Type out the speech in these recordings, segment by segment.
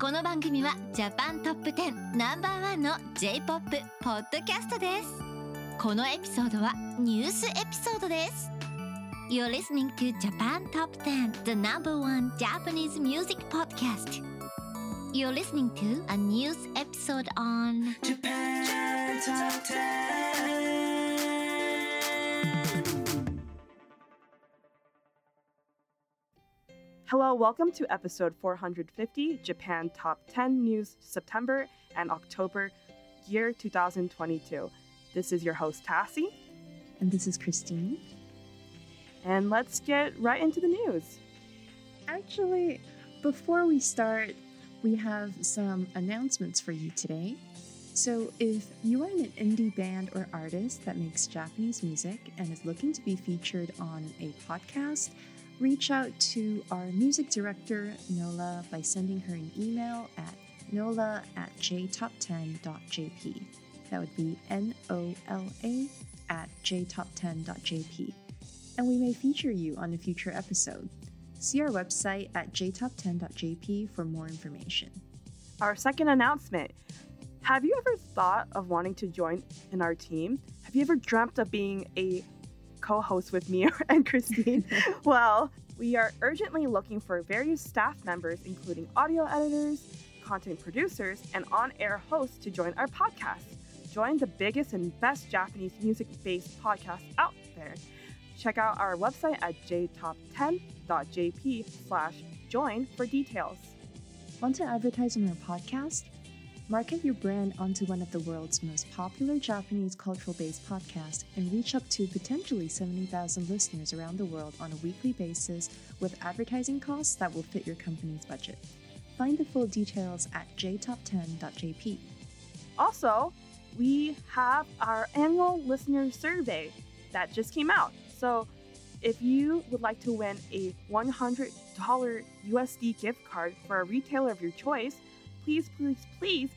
この番組はジャパントップ10ナンバーワンの J-POP ポッドキャストですこのエピソードはニュースエピソードです You're listening to Japan Top 10 the number one Japanese music podcast You're listening to a news episode on Japan Top 10. Hello, welcome to episode 450 Japan Top 10 News September and October year 2022. This is your host Tassie, And this is Christine. and let's get right into the news. Actually, before we start, we have some announcements for you today. So, if you are an indie band or artist that makes Japanese music and is looking to be featured on a podcast, reach out to our music director, Nola, by sending her an email at nola at jtop10.jp. That would be N O L A at jtop10.jp. And we may feature you on a future episode. See our website at jtop10.jp for more information. Our second announcement. Have you ever thought of wanting to join in our team? Have you ever dreamt of being a co host with me and Christine? well, we are urgently looking for various staff members, including audio editors, content producers, and on air hosts to join our podcast. Join the biggest and best Japanese music based podcast out there. Check out our website at jtop10.jp slash join for details. Want to advertise on our podcast? Market your brand onto one of the world's most popular Japanese cultural based podcasts and reach up to potentially 70,000 listeners around the world on a weekly basis with advertising costs that will fit your company's budget. Find the full details at jtop10.jp. Also, we have our annual listener survey that just came out. So, if you would like to win a $100 USD gift card for a retailer of your choice, please, please, please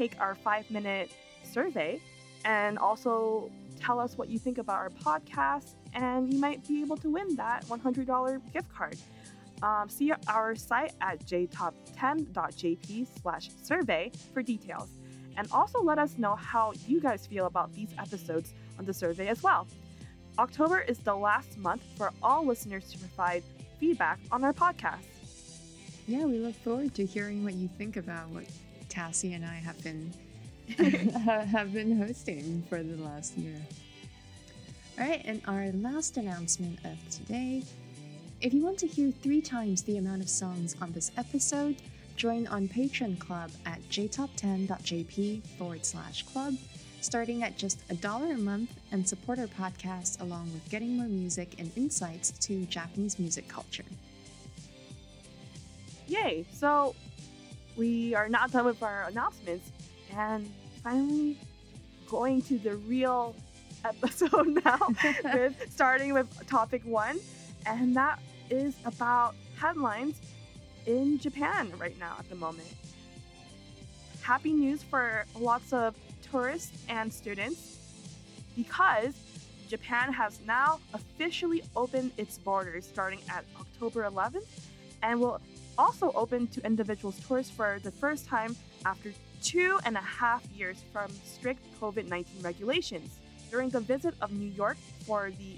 take our five minute survey and also tell us what you think about our podcast, and you might be able to win that $100 gift card. Um, see our site at jtop10.jp slash survey for details. And also let us know how you guys feel about these episodes on the survey as well. October is the last month for all listeners to provide feedback on our podcast. Yeah, we look forward to hearing what you think about what Tassie and I have been have been hosting for the last year. All right, and our last announcement of today. If you want to hear three times the amount of songs on this episode, join on Patreon Club at jtop10.jp forward slash club, starting at just a dollar a month, and support our podcast along with getting more music and insights to Japanese music culture. Yay! So we are not done with our announcements and finally going to the real episode now with starting with topic one and that is about headlines in Japan right now at the moment. Happy news for lots of tourists and students because Japan has now officially opened its borders starting at October 11th and will also open to individuals tourists for the first time after two and a half years from strict COVID 19 regulations. During the visit of New York for the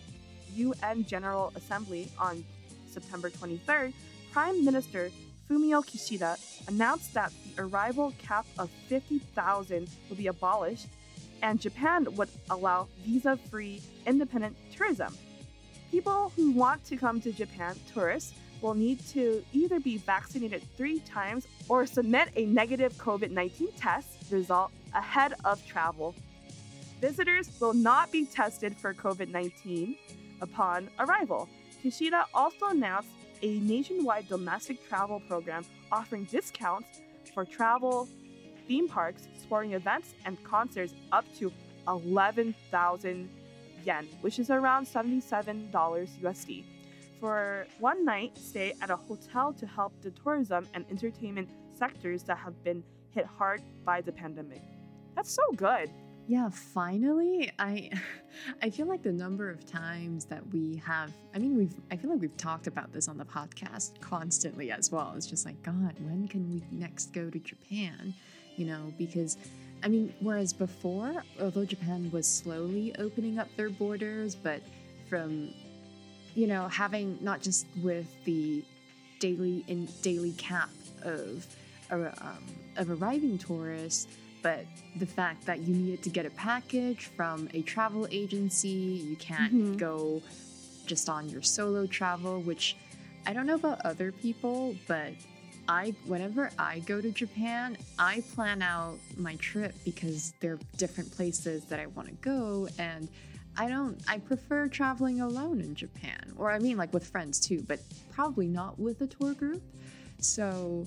UN General Assembly on September 23rd, Prime Minister Fumio Kishida announced that the arrival cap of 50,000 will be abolished and Japan would allow visa free independent tourism. People who want to come to Japan, tourists, will need to either be vaccinated three times or submit a negative COVID 19 test result ahead of travel. Visitors will not be tested for COVID 19 upon arrival. Kishida also announced a nationwide domestic travel program offering discounts for travel, theme parks, sporting events, and concerts up to 11,000 yen, which is around $77 USD for one night stay at a hotel to help the tourism and entertainment sectors that have been hit hard by the pandemic. That's so good. Yeah, finally, I I feel like the number of times that we have I mean we've I feel like we've talked about this on the podcast constantly as well. It's just like god, when can we next go to Japan? You know, because I mean, whereas before, although Japan was slowly opening up their borders, but from you know, having not just with the daily in daily cap of um, of arriving tourists, but the fact that you needed to get a package from a travel agency, you can't Mhm. go just on your solo travel, which I don't know about other people, but I whenever I go to Japan, I plan out my trip because there are different places that I want to go and I don't I prefer traveling alone in Japan. Or I mean like with friends too, but probably not with a tour group. So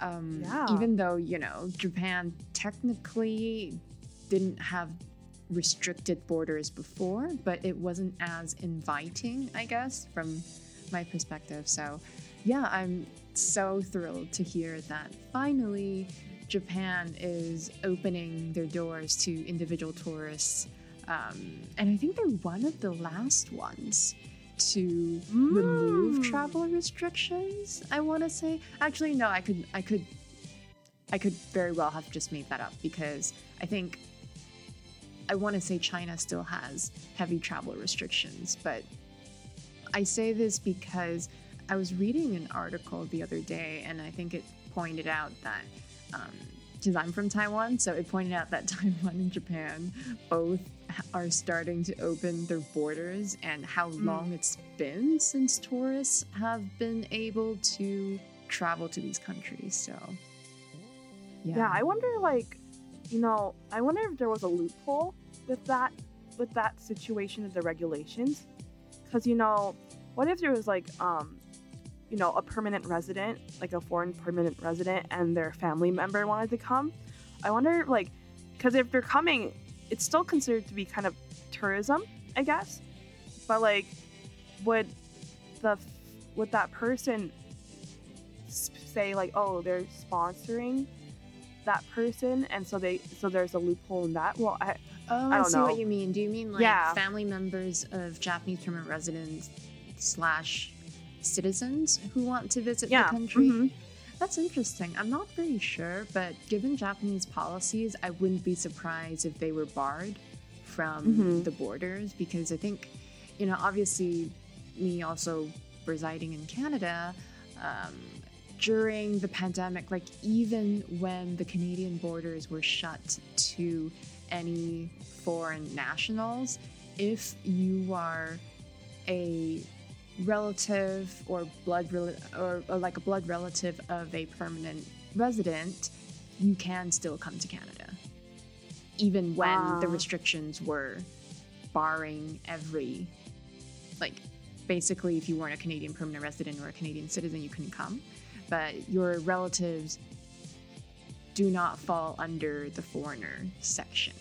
um Yeah. even though, you know, Japan technically didn't have restricted borders before, but it wasn't as inviting, I guess, from my perspective. So, yeah, I'm so thrilled to hear that finally Japan is opening their doors to individual tourists. Um, and I think they're one of the last ones to remove Mm. travel restrictions. I want to say. Actually, no. I could. I could. I could very well have just made that up because I think I want to say China still has heavy travel restrictions, but I say this because I was reading an article the other day and I think it pointed out that, because I'm from Taiwan, so it pointed out that Taiwan and Japan both are starting to open their borders and how long it's been since tourists have been able to travel to these countries. So, yeah. Yeah, I wonder like, you know, I wonder if there was a loophole with that with that situation of the regulations. Cause you know, what if there was like um you know, a permanent resident, like a foreign permanent resident and their family member wanted to come? I wonder like cuz if they're coming, it's still considered to be kind of tourism, I guess. But like would the would that person say like, "Oh, they're sponsoring that person and so they so there's a loophole in that well i Oh, I I, see know. what you mean. Do you mean like Yeah. family members of Japanese permanent residents slash citizens who want to visit yeah the country? mhm. That's interesting. I'm not very sure, but given Japanese policies, I wouldn't be surprised if they were barred from Mhm. the borders because I think, you know, obviously, me also residing in Canada. Um, during the pandemic, like even when the Canadian borders were shut to any foreign nationals, if you are a relative or blood rel- or, or like a blood relative of a permanent resident, you can still come to Canada, even when the restrictions were barring every like basically if you weren't a Canadian permanent resident or a Canadian citizen, you couldn't come. But your relatives do not fall under the foreigner section.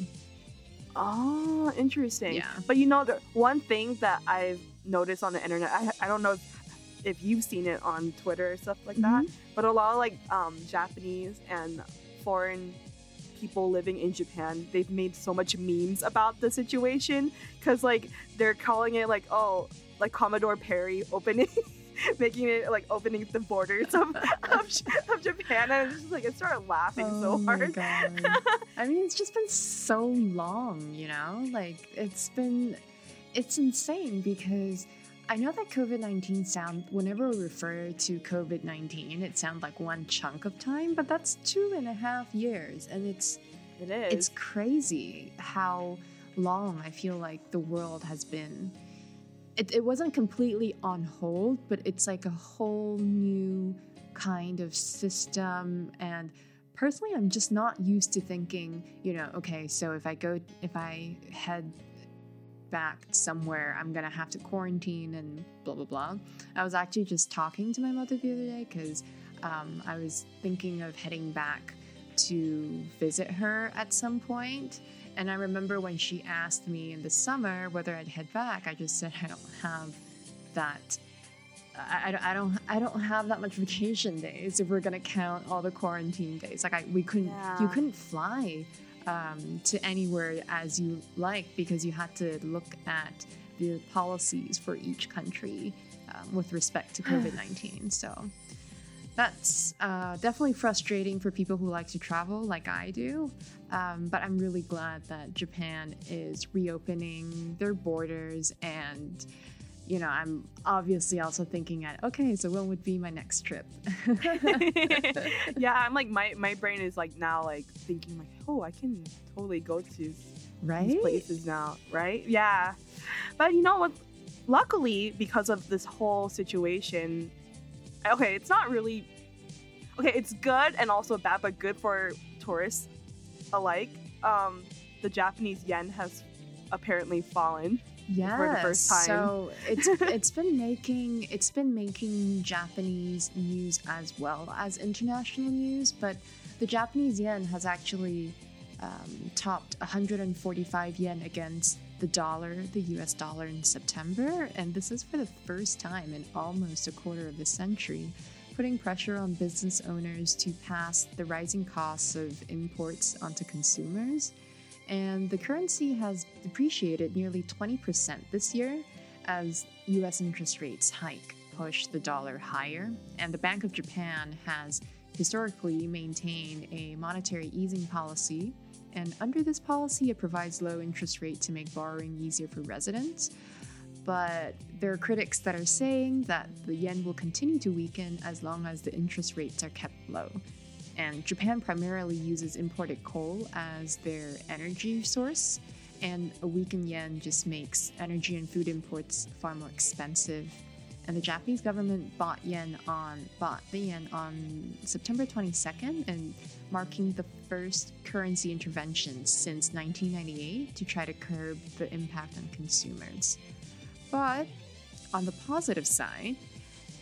oh interesting Yeah. but you know the one thing that i've noticed on the internet i, I don't know if, if you've seen it on twitter or stuff like that but a lot of like um, japanese and foreign people living in japan they've made so much memes about the situation because like they're calling it like oh like commodore perry opening making it like opening the borders of, of, of japan and it's just like i started laughing so Oh my hard God. I mean, it's just been so long, you know? Like, it's been, it's insane because I know that COVID 19 sound, whenever we refer to COVID 19, it sounds like one chunk of time, but that's two and a half years. And it's, it is it's crazy how long I feel like the world has been. It, it wasn't completely on hold, but it's like a whole new kind of system. And personally, I'm just not used to thinking, you know, okay, so if I go, if I head back somewhere, I'm gonna have to quarantine and blah blah blah. I was actually just talking to my mother the other day because um, I was thinking of heading back to visit her at some point. And I remember when she asked me in the summer whether I'd head back, I just said I don't have that. I, I don't- I don't I don't have that much vacation days if we're gonna count all the quarantine days. Like I we couldn't you couldn't fly um, to anywhere as you like because you had to look at the policies for each country um, with respect to COVID 19. So that's uh, definitely frustrating for people who like to travel like I do. Um, but I'm really glad that Japan is reopening their borders and you know, I'm obviously also thinking at okay, so when would be my next trip? yeah, I'm like my my brain is like now like thinking like, oh, I can totally go to right? these places now, right? Yeah, but you know what? Luckily, because of this whole situation, okay, it's not really okay. It's good and also bad, but good for tourists alike. Um, the Japanese yen has apparently fallen. Yeah, for the first time. So it's it's been making it's been making Japanese news as well as international news, but the Japanese yen has actually um, topped 145 yen against the dollar, the U.S. dollar in September, and this is for the first time in almost a quarter of a century. Putting pressure on business owners to pass the rising costs of imports onto consumers and the currency has depreciated nearly 20% this year as US interest rates hike push the dollar higher. And the Bank of Japan has historically maintained a monetary easing policy. And under this policy it provides low interest rate to make borrowing easier for residents. But there are critics that are saying that the yen will continue to weaken as long as the interest rates are kept low and Japan primarily uses imported coal as their energy source, and a weakened yen just makes energy and food imports far more expensive. And the Japanese government bought yen on bought the yen on September 22nd, and marking the first currency intervention since 1998 to try to curb the impact on consumers. But on the positive side,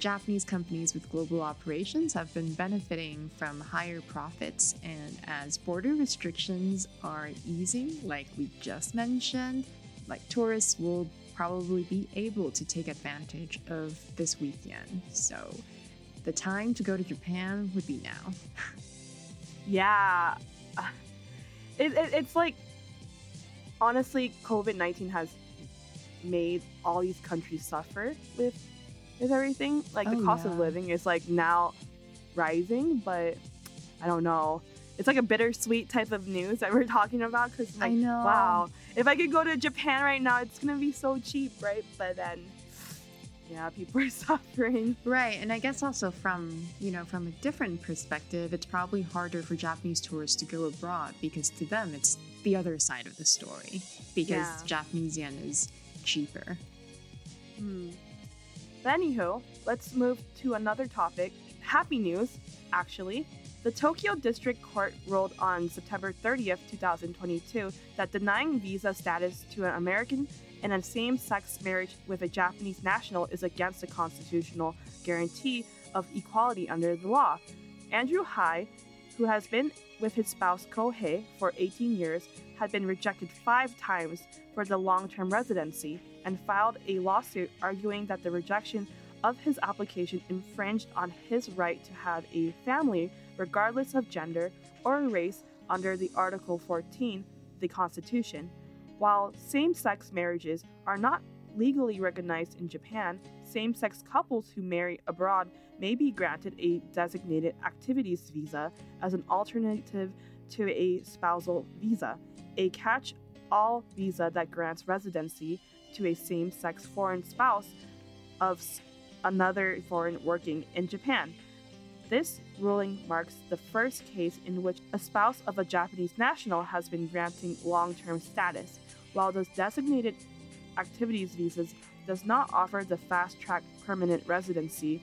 Japanese companies with global operations have been benefiting from higher profits, and as border restrictions are easing, like we just mentioned, like tourists will probably be able to take advantage of this weekend. So the time to go to Japan would be now. Yeah, it, it, it's like honestly, COVID nineteen has made all these countries suffer with with everything. Like the Oh, cost of living is like now rising, but I don't know. It's like a bittersweet type of news that we're talking about because I know. wow, if I could go to Japan right now, it's gonna be so cheap, right? But then, yeah, people are suffering. Right, and I guess also from you know from a different perspective, it's probably harder for Japanese tourists to go abroad because to them it's the other side of the story because Yeah. Japanese yen is cheaper. Hmm. But anywho, let's move to another topic. Happy news, actually. The Tokyo District Court ruled on September 30th, 2022, that denying visa status to an American in a same sex marriage with a Japanese national is against the constitutional guarantee of equality under the law. Andrew High, who has been with his spouse Kohei for 18 years, had been rejected five times for the long term residency and filed a lawsuit arguing that the rejection of his application infringed on his right to have a family regardless of gender or race under the Article 14, the Constitution. While same sex marriages are not legally recognized in Japan, same sex couples who marry abroad may be granted a designated activities visa as an alternative to a spousal visa, a catch all visa that grants residency to a same sex foreign spouse of another foreign working in Japan. This ruling marks the first case in which a spouse of a Japanese national has been granting long term status, while the designated activities visas does not offer the fast track permanent residency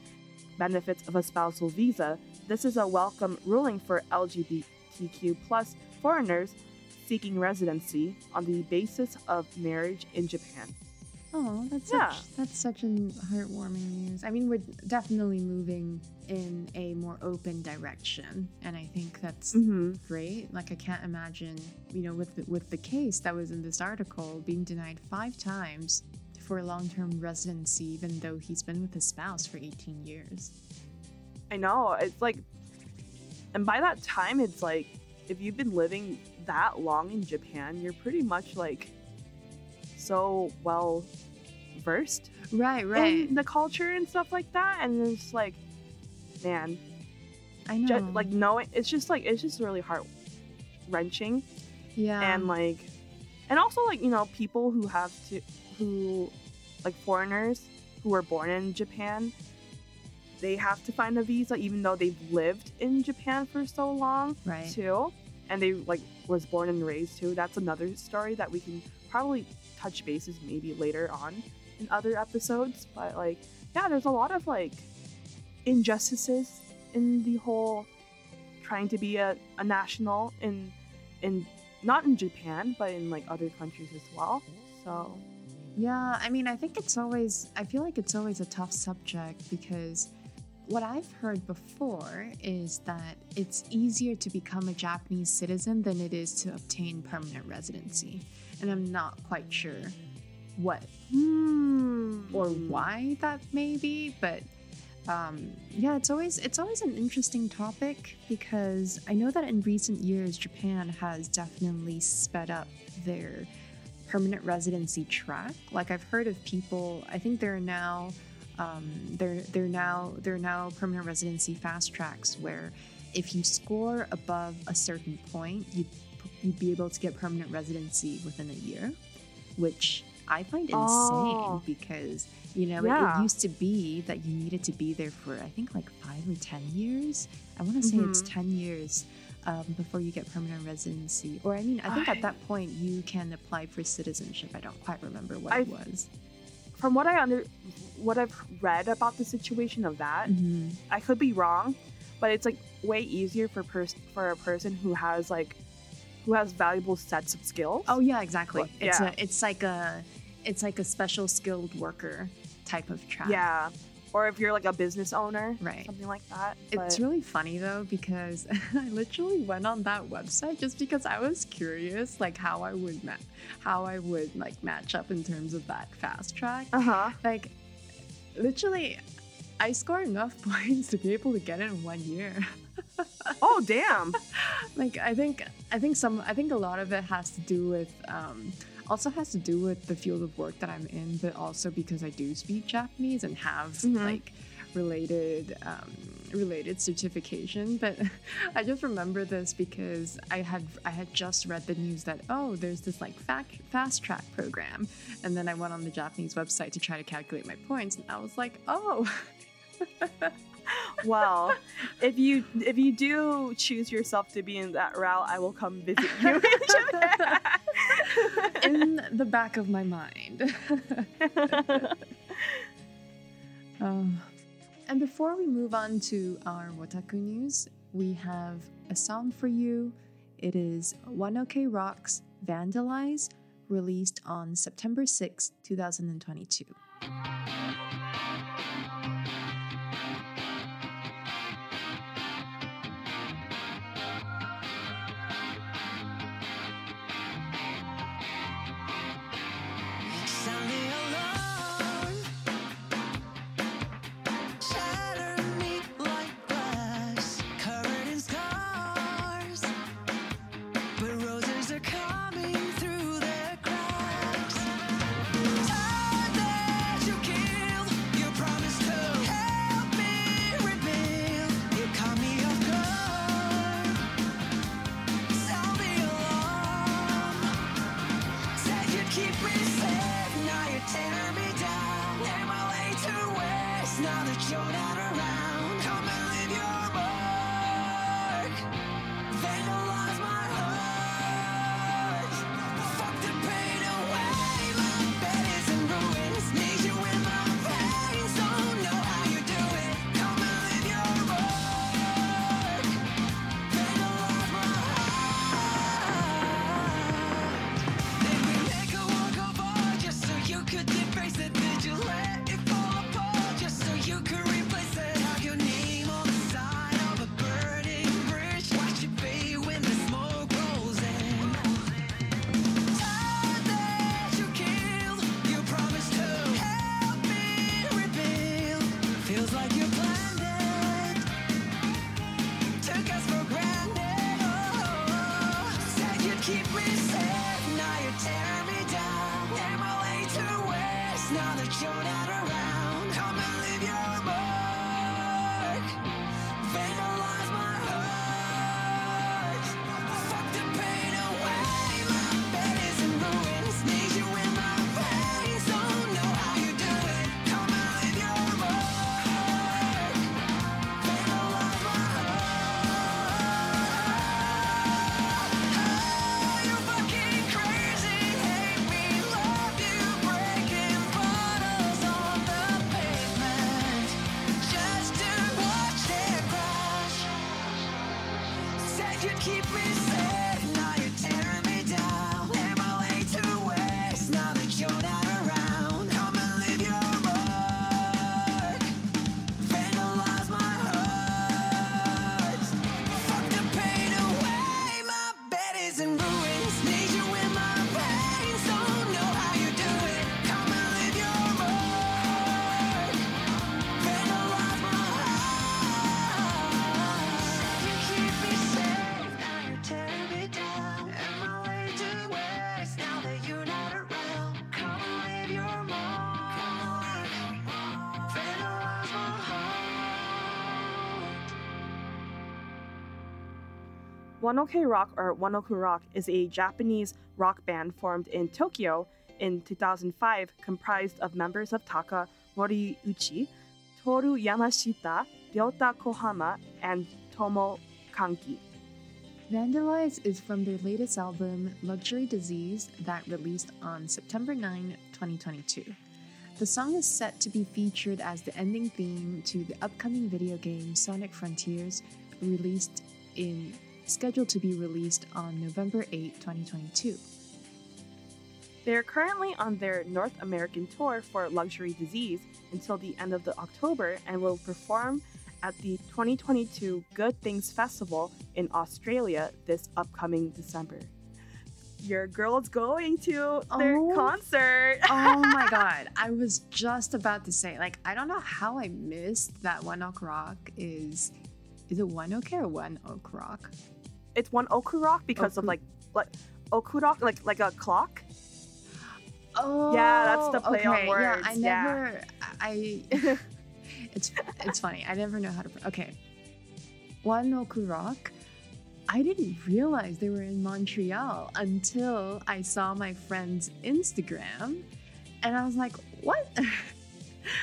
benefits of a spousal visa. This is a welcome ruling for LGBTQ plus foreigners seeking residency on the basis of marriage in Japan. Oh, that's Yeah. such that's such an heartwarming news. I mean, we're definitely moving in a more open direction, and I think that's Mm-hmm. great. Like I can't imagine, you know, with the, with the case that was in this article being denied five times for a long-term residency, even though he's been with his spouse for 18 years. I know. It's like, and by that time, it's like, if you've been living that long in Japan, you're pretty much like so well versed Right, right. in the culture and stuff like that. And it's like, man, I know. just, like knowing it's just like it's just really heart wrenching yeah. and like and also like you know people who have to who like foreigners who were born in japan they have to find a visa even though they've lived in japan for so long right. too and they like was born and raised too that's another story that we can probably touch bases maybe later on in other episodes but like yeah there's a lot of like injustices in the whole trying to be a, a national in in not in japan but in like other countries as well so Yeah, I mean, I think it's always, I feel like it's always a tough subject because what I've heard before is that it's easier to become a Japanese citizen than it is to obtain permanent residency. And I'm not quite sure what hmm. or why that may be, but um, yeah, it's always it's always an interesting topic because I know that in recent years Japan has definitely sped up their permanent residency track. Like I've heard of people, I think there are now um, they're they're now they're now permanent residency fast tracks where if you score above a certain point, you'd you'd be able to get permanent residency within a year, which I find insane Oh. because you know it- Yeah. it, used to be that you needed to be there for I think like five or ten years. I want to say it's Mhm. ten years um, before you get permanent residency. Or I mean, I think I- at that point you can apply for citizenship. I don't quite remember what I- it was. from what i under what i've read about the situation of that Mhm. I could be wrong, but it's like way easier for pers- for a person who has like who has valuable sets of skills. Oh yeah, exactly. Well, It's yeah. a it's like a it's like a special skilled worker type of track. yeah. Or if you're like a business owner, Right. Something like that. It's really funny though because I literally went on that website just because I was curious, like how I would ma- how I would like match up in terms of that fast track. uh-huh. Like, literally, I score enough points to be able to get it in one year. Oh damn. like, I think I think some I think a lot of it has to do with um, also has to do with the field of work that I'm in, but also because I do speak Japanese and have Mhm. like related um, related certification. But I just remember this because I had I had just read the news that oh there's this like fact, fast track program, and then I went on the Japanese website to try to calculate my points, and I was like oh. well, if you if you do choose yourself to be in that route, I will come visit you in Japan. in the back of my mind. Um, and before we move on to our Wotaku news, we have a song for you. It is One OK Rocks Vandalize, released on September 6, 2022. One Ok Rock or One Ok Rock is a Japanese rock band formed in Tokyo in 2005, comprised of members of Taka Moriuchi, Toru Yamashita, Ryota Kohama, and Tomo Kanki. Vandalize is from their latest album, Luxury Disease, that released on September 9, 2022. The song is set to be featured as the ending theme to the upcoming video game Sonic Frontiers, released in scheduled to be released on November 8, 2022. They are currently on their North American tour for Luxury Disease until the end of the October and will perform at the 2022 Good Things Festival in Australia this upcoming December. Your girl's going to their Oh. concert. oh my god, I was just about to say, like, I don't know how I missed that One Ok Rock is. Is it One Ok or One Ok Rock? It's one Okurok because of Oku- like like Okurok like like a clock. Oh, Yeah, that's the play on okay. Yeah, I words, yeah. never. I. it's it's funny. I never know how to. Okay, One Oku Rock. I didn't realize they were in Montreal until I saw my friend's Instagram, and I was like, "What?"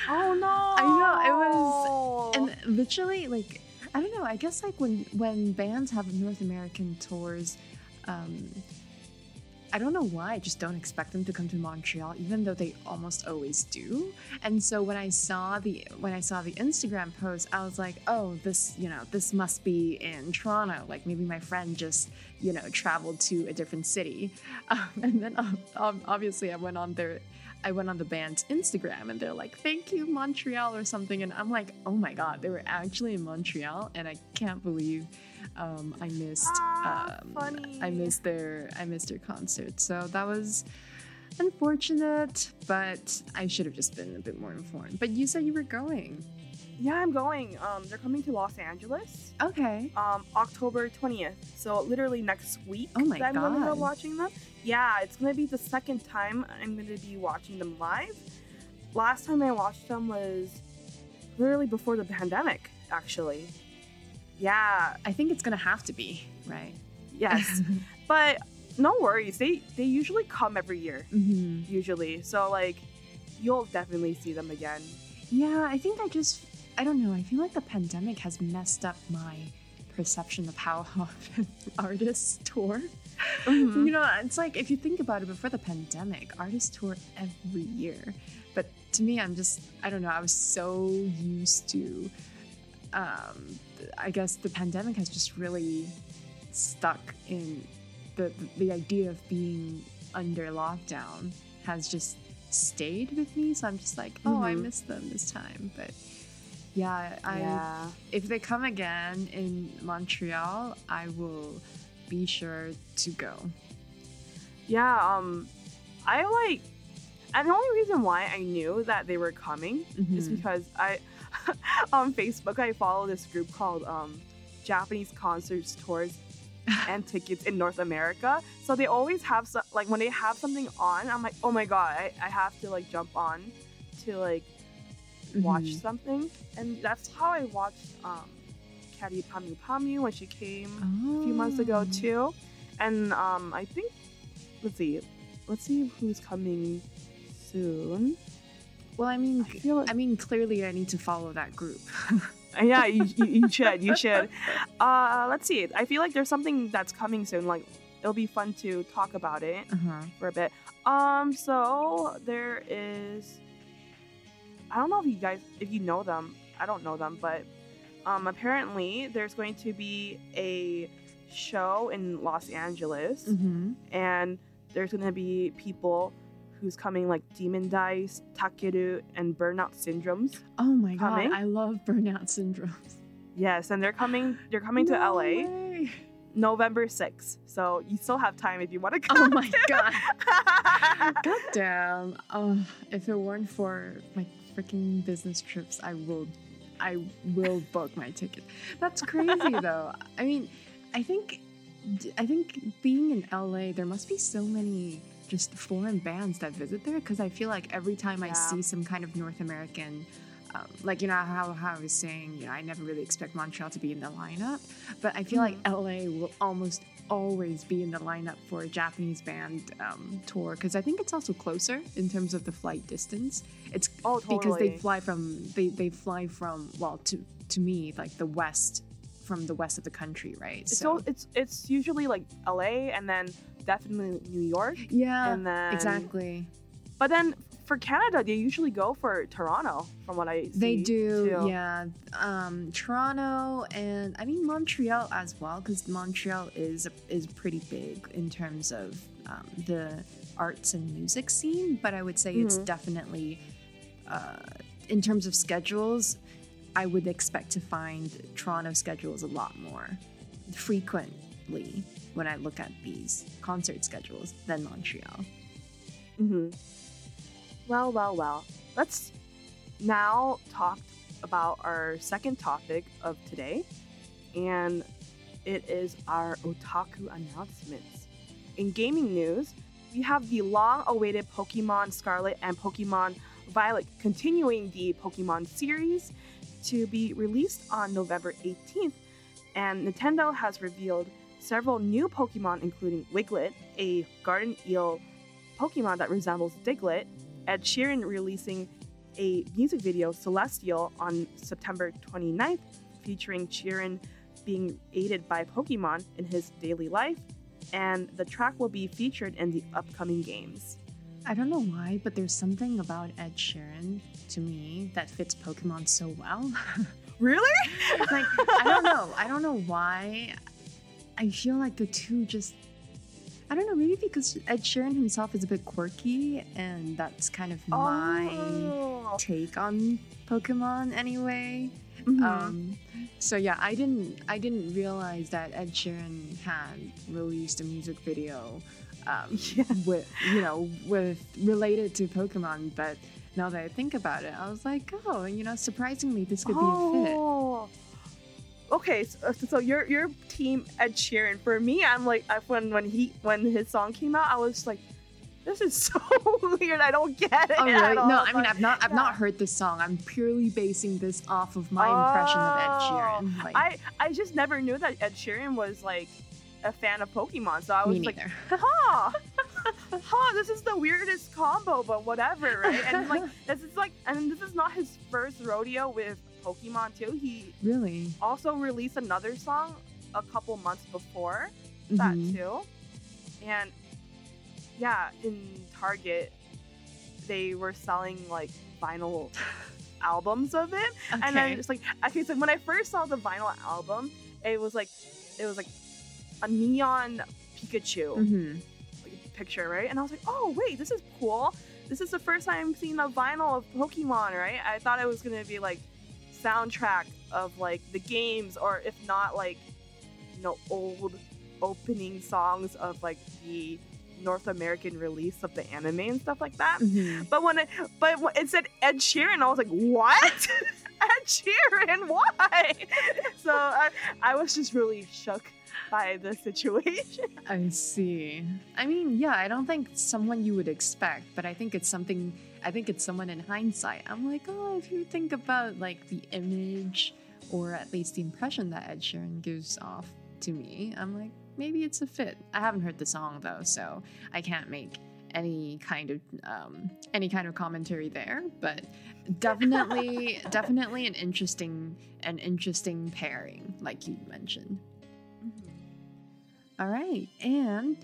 Oh no! I know, it was, and literally, like, I don't know. I guess like when when bands have North American tours, um, I don't know why. I just don't expect them to come to Montreal, even though they almost always do. And so when I saw the when I saw the Instagram post, I was like, oh, this you know this must be in Toronto. Like maybe my friend just you know traveled to a different city. Um, and then um, obviously I went on their. I went on the band's Instagram and they're like, thank you, Montreal, or something. And I'm like, oh my God, they were actually in Montreal. And I can't believe um, I missed Ah, um. I missed their I missed their concert. So that was unfortunate, but I should have just been a bit more informed. But you said you were going. Yeah, I'm going. Um, they're coming to Los Angeles. Okay. Um, October 20th. So literally next week. Oh my I'm God. be watching them. Yeah, it's gonna be the second time I'm gonna be watching them live. Last time I watched them was literally before the pandemic, actually. Yeah. I think it's gonna have to be, right? Yes. but no worries. They they usually come every year. hmm Usually. So like, you'll definitely see them again. Yeah, I think I just I don't know. I feel like the pandemic has messed up my perception of how often artists tour. Mhm. You know, it's like if you think about it, before the pandemic, artists tour every year. But to me, I'm just, I don't know, I was so used to, um, I guess the pandemic has just really stuck in the, the idea of being under lockdown has just stayed with me. So I'm just like, oh, I Mhm. miss them this time. But yeah, I, yeah. if they come again in Montreal, I will be sure to go. Yeah, um, I like, and the only reason why I knew that they were coming is Mhm. because I, on Facebook, I follow this group called um, Japanese Concerts Tours and tickets in North America. So they always have some like when they have something on, I'm like, oh my god, I, I have to like jump on to like watch Mhm. something. And that's how I watched um Kyary Pamyu Pamyu when she came Oh. a few months ago too. And um I think let's see. Let's see who's coming soon. Well, I mean, I feel I mean, clearly I need to follow that group. yeah, you, you, you should. You should. Uh, let's see. I feel like there's something that's coming soon. Like it'll be fun to talk about it uh-huh. for a bit. Um, so there is. I don't know if you guys, if you know them. I don't know them, but um, apparently there's going to be a show in Los Angeles, Mm-hmm. and there's going to be people who's coming like Demon Dice, Takeru, and Burnout Syndromes. Oh my Coming? god, I love burnout Syndromes. Yes, and they're coming. They're coming to LA way. November 6th. So you still have time if you want to come. Oh my god. God damn. Oh, if it weren't for my freaking business trips, I will I will book my ticket. That's crazy though. I mean, I think I think being in LA, there must be so many just foreign bands that visit there because I feel like every time I see some kind of North American um, like you know how, how I was saying, you know, I never really expect Montreal to be in the lineup, but I feel like LA will almost always be in the lineup for a Japanese band um, tour because I think it's also closer in terms of the flight distance. It's oh, because they fly from they they fly from well to to me like the west from the west of the country, right? It's so it's it's usually like LA and then definitely New York yeah, and then exactly. But then for Canada, they usually go for Toronto, from what I see. They do, too. yeah. Um, Toronto and I mean Montreal as well, because Montreal is is pretty big in terms of um, the arts and music scene. But I would say it's Mhm. definitely, uh, in terms of schedules, I would expect to find Toronto schedules a lot more frequently when I look at these concert schedules than Montreal. hmm Well, well, well. Let's now talk about our second topic of today, and it is our otaku announcements. In gaming news, we have the long-awaited Pokemon Scarlet and Pokemon Violet continuing the Pokemon series to be released on November 18th, and Nintendo has revealed several new Pokemon, including Wiglett, a garden eel Pokemon that resembles Diglett, Ed Sheeran releasing a music video, Celestial, on September 29th, featuring Sheeran being aided by Pokemon in his daily life, and the track will be featured in the upcoming games. I don't know why, but there's something about Ed Sheeran to me that fits Pokemon so well. Really? like I don't know. I don't know why. I feel like the two just I don't know, maybe because Ed Sheeran himself is a bit quirky and that's kind of my Oh. take on Pokemon anyway. Mhm. Um so yeah, I didn't I didn't realize that Ed Sheeran had released a music video um, Yeah. with you know with related to Pokemon, but now that I think about it, I was like, oh, you know, surprisingly, this could be a fit. Oh. Okay, so, uh, so you're you're team Ed Sheeran. For me, I'm like I- when when he when his song came out, I was like, this is so weird. I don't get it. Oh really? all. No, I mean I've not I've not heard this song. I'm purely basing this off of my impression of Ed oh. Sheeran. Like, I I just never knew that Ed Sheeran was like a fan of Pokemon. So I was like, ha. huh, huh, this is the weirdest combo, but whatever, right? And like this is like, and this is not his first rodeo with Pokemon too. He really? also released another song a couple months before that Mhm. too. And yeah, in Target, they were selling like vinyl albums of it. And then Okay. it's like, okay, so when I first saw the vinyl album, it was like, it was like a neon Pikachu Mhm. like, picture, right? And I was like, oh wait, this is cool. This is the first time I'm seeing a vinyl of Pokemon, right? I thought it was gonna be like soundtrack of like the games, or if not like you know old opening songs of like the North American release of the anime and stuff like that. Mhm. But when it but it said Ed Sheeran, I was like, what? Ed Sheeran? Why? so I, I was just really shook by the situation. I see. I mean, yeah, I don't think someone you would expect, but I think it's something. I think it's someone in hindsight. I'm like, oh, if you think about like the image, or at least the impression that Ed Sheeran gives off to me, I'm like, maybe it's a fit. I haven't heard the song though, so I can't make any kind of um, any kind of commentary there. But definitely, definitely an interesting, an interesting pairing, like you mentioned. All right, and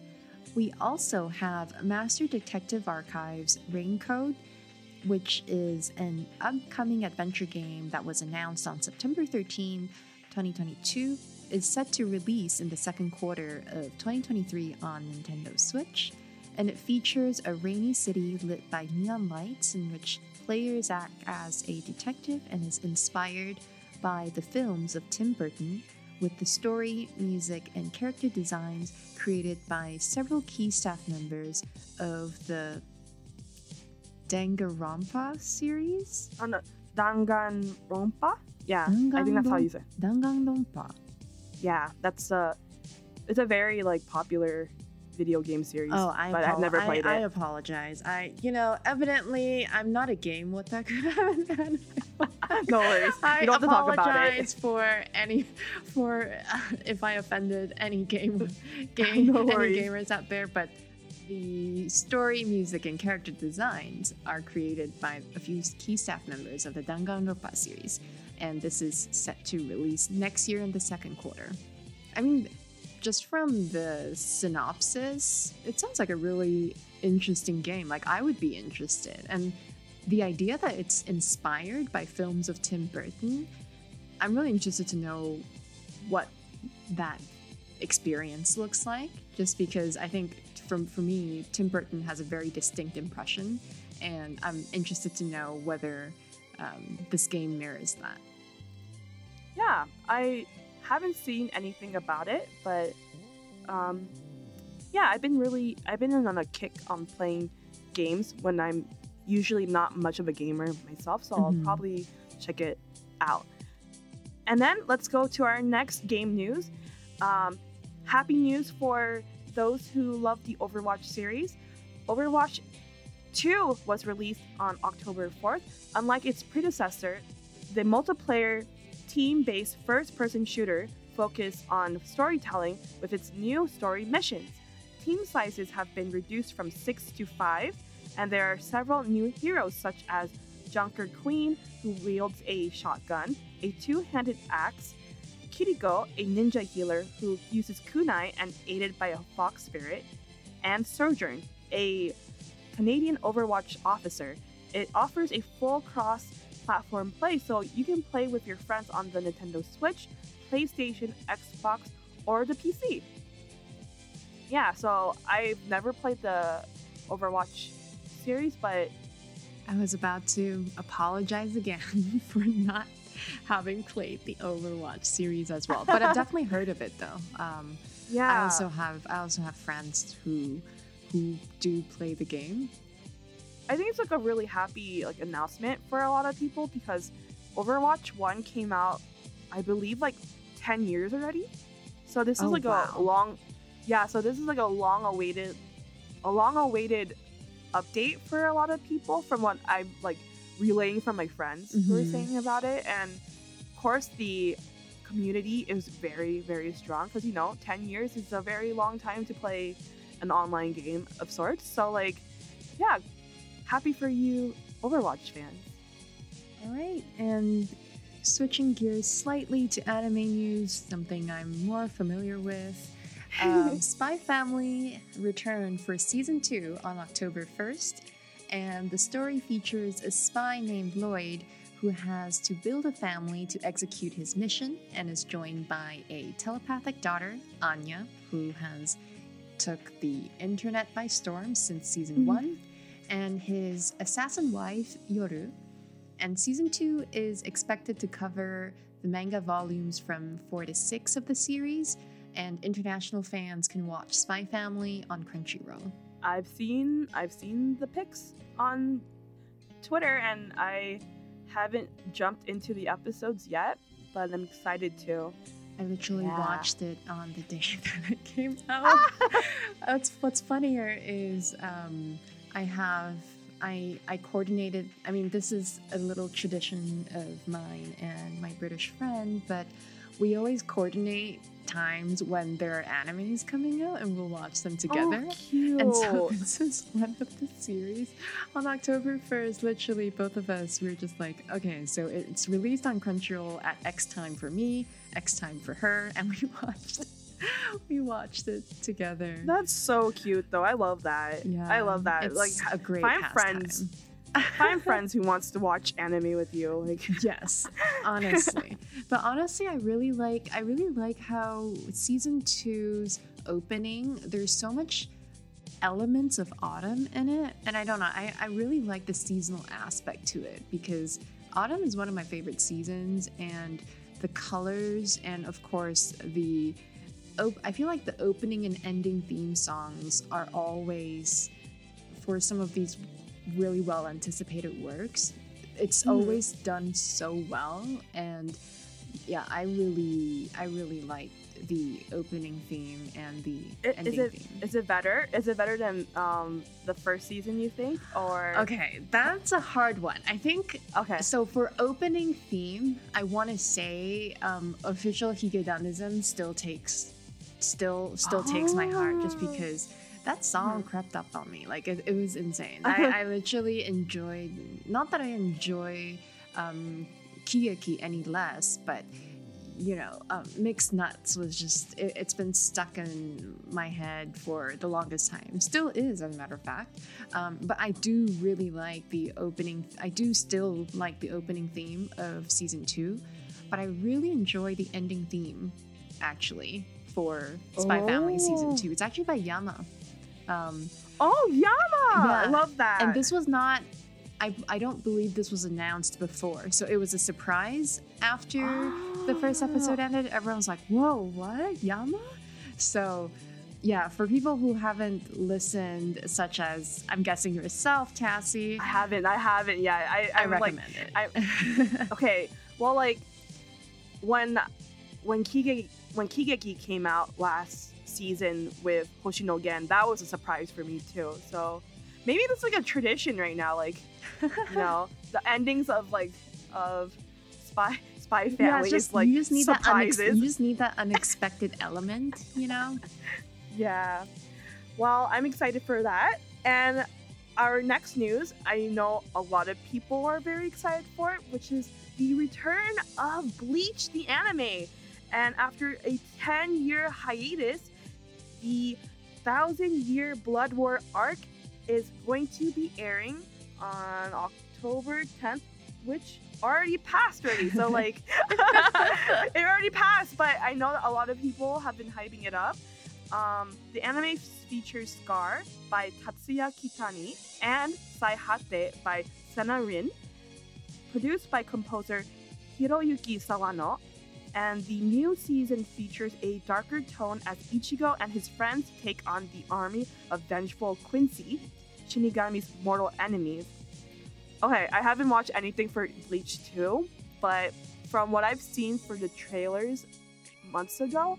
we also have Master Detective Archives Rain Code, which is an upcoming adventure game that was announced on September 13, 2022, is set to release in the second quarter of 2023 on Nintendo Switch, and it features a rainy city lit by neon lights in which players act as a detective and is inspired by the films of Tim Burton with the story, music, and character designs created by several key staff members of the Danganronpa series. Oh no, Danganronpa? Yeah, I think that's how you say. it. Danganronpa. Yeah, that's a. it's a very like popular video game series. Oh, I but I've never I- played I, it. apologize. I, you know, evidently I'm not a game what that could have no worries. I you don't have to talk about apologize it. for any for uh, if I offended any game game No any gamers out there, but the story, music, and character designs are created by a few key staff members of the Danganronpa series, and this is set to release next year in the second quarter. I mean, just from the synopsis, it sounds like a really interesting game. Like I would be interested, and the idea that it's inspired by films of Tim Burton, I'm really interested to know what that experience looks like. Just because I think, from for me, Tim Burton has a very distinct impression, and I'm interested to know whether um, this game mirrors that. Yeah, I haven't seen anything about it, but um, yeah, I've been really I've been on a kick on playing games when I'm usually not much of a gamer myself, so Mhm. I'll probably check it out. And then let's go to our next game news. Um, happy news for those who love the Overwatch series. Overwatch 2 was released on October 4th. Unlike its predecessor, the multiplayer team based first person shooter focused on storytelling with its new story missions. Team sizes have been reduced from 6 to 5, and there are several new heroes such as Junker Queen, who wields a shotgun, a two handed axe, Kiriko, a ninja healer who uses kunai and aided by a fox spirit, and Sojourn, a Canadian Overwatch officer. It offers a full cross platform play, so you can play with your friends on the Nintendo Switch, PlayStation, Xbox, or the PC. Yeah, so I've never played the Overwatch series, but I was about to apologize again for not having played the Overwatch series as well, but I've definitely heard of it though. Um, yeah, I also have I also have friends who who do play the game. I think it's like a really happy like announcement for a lot of people because Overwatch 1 came out I believe like 10 years already. So this is Oh, like wow. a long Yeah, so this is like a long awaited a long awaited update for a lot of people from what I'm like relaying from my friends who are Mhm. saying about it and of course the community is very very strong because you know 10 years is a very long time to play an online game of sorts. So like yeah, happy for you Overwatch fans. All right, and switching gears slightly to anime news, something I'm more familiar with. Um, Spy Family returned for season two on October 1st, and the story features a spy named Lloyd who has to build a family to execute his mission and is joined by a telepathic daughter, Anya, who has took the internet by storm since season Mhm. one, and his assassin wife, Yoru. And season two is expected to cover the manga volumes from four to six of the series, and international fans can watch Spy Family on Crunchyroll. I've seen I've seen the pics on Twitter and I haven't jumped into the episodes yet, but I'm excited to. I literally Yeah. watched it on the day that it came out. what's what's funnier is um, I have I I coordinated. I mean, this is a little tradition of mine and my British friend, but we always coordinate times when there are animes coming out, and we'll watch them oh, together. Oh, cute. And so this is one of the series. On October 1st, literally both of us we were just like, okay, so it's released on Crunchyroll at X time for me, X time for her, and we watched we watched it together. That's so cute, though. I love that. Yeah, I love that. It's like, a great find pastime. friends. find friends who wants to watch anime with you. Like, yes honestly but honestly i really like i really like how season two's opening there's so much elements of autumn in it and i don't know i, I really like the seasonal aspect to it because autumn is one of my favorite seasons and the colors and of course the op- i feel like the opening and ending theme songs are always for some of these really well anticipated works it's Mhm. always done so well and yeah i really i really like the opening theme and the i- is ending it theme is it better? Is it better than um the first season? You think? Or okay that's a hard one i think okay. so for opening theme i want to say um Official Hige Dandism still takes still still takes my heart just Oh. because that song Mhm. crept up on me. Like it, it was insane. I, I literally enjoyed not that i enjoy um Kigeki any less but you know um, mixed nuts was just it, it's been stuck in my head for the longest time. Still is as a matter of fact. Um, but i do really like the opening i do still like the opening theme of season two but i really enjoy the ending theme actually for spy family season Oh. two it's actually by yama um, Oh, Yama! I Yeah. love that. and this was not I, I don't believe this was announced before so it was a surprise after the first episode ended everyone was like whoa what yama so yeah for people who haven't listened such as i'm guessing yourself cassie I haven't. I haven't yet. I i like, recommend it I- okay. Well, like when when Kige when Kigeki came out last season with Hoshino Gen, that was a surprise for me too. So maybe that's like a tradition right now. Like you know, the endings of like of Spy Spy yeah, Family just, is like you just need that unex- surprises. you just need that unexpected element you know Yeah. Well, I'm excited for that. And our next news, I know a lot of people are very excited for it, which is the return of Bleach the anime. And after a 10 year hiatus, the Thousand Year Blood War arc is going to be airing on October 10th, which already passed already. So, like, it already passed, but I know that a lot of people have been hyping it up. Um, the anime features Scar by Tatsuya Kitani and Saihate by SennaRin, produced by composer Hiroyuki Sawano. And the new season features a darker tone as Ichigo and his friends take on the army of vengeful Quincy, Shinigami's mortal enemies. Okay, I haven't watched anything for Bleach 2, but from what I've seen for the trailers months ago,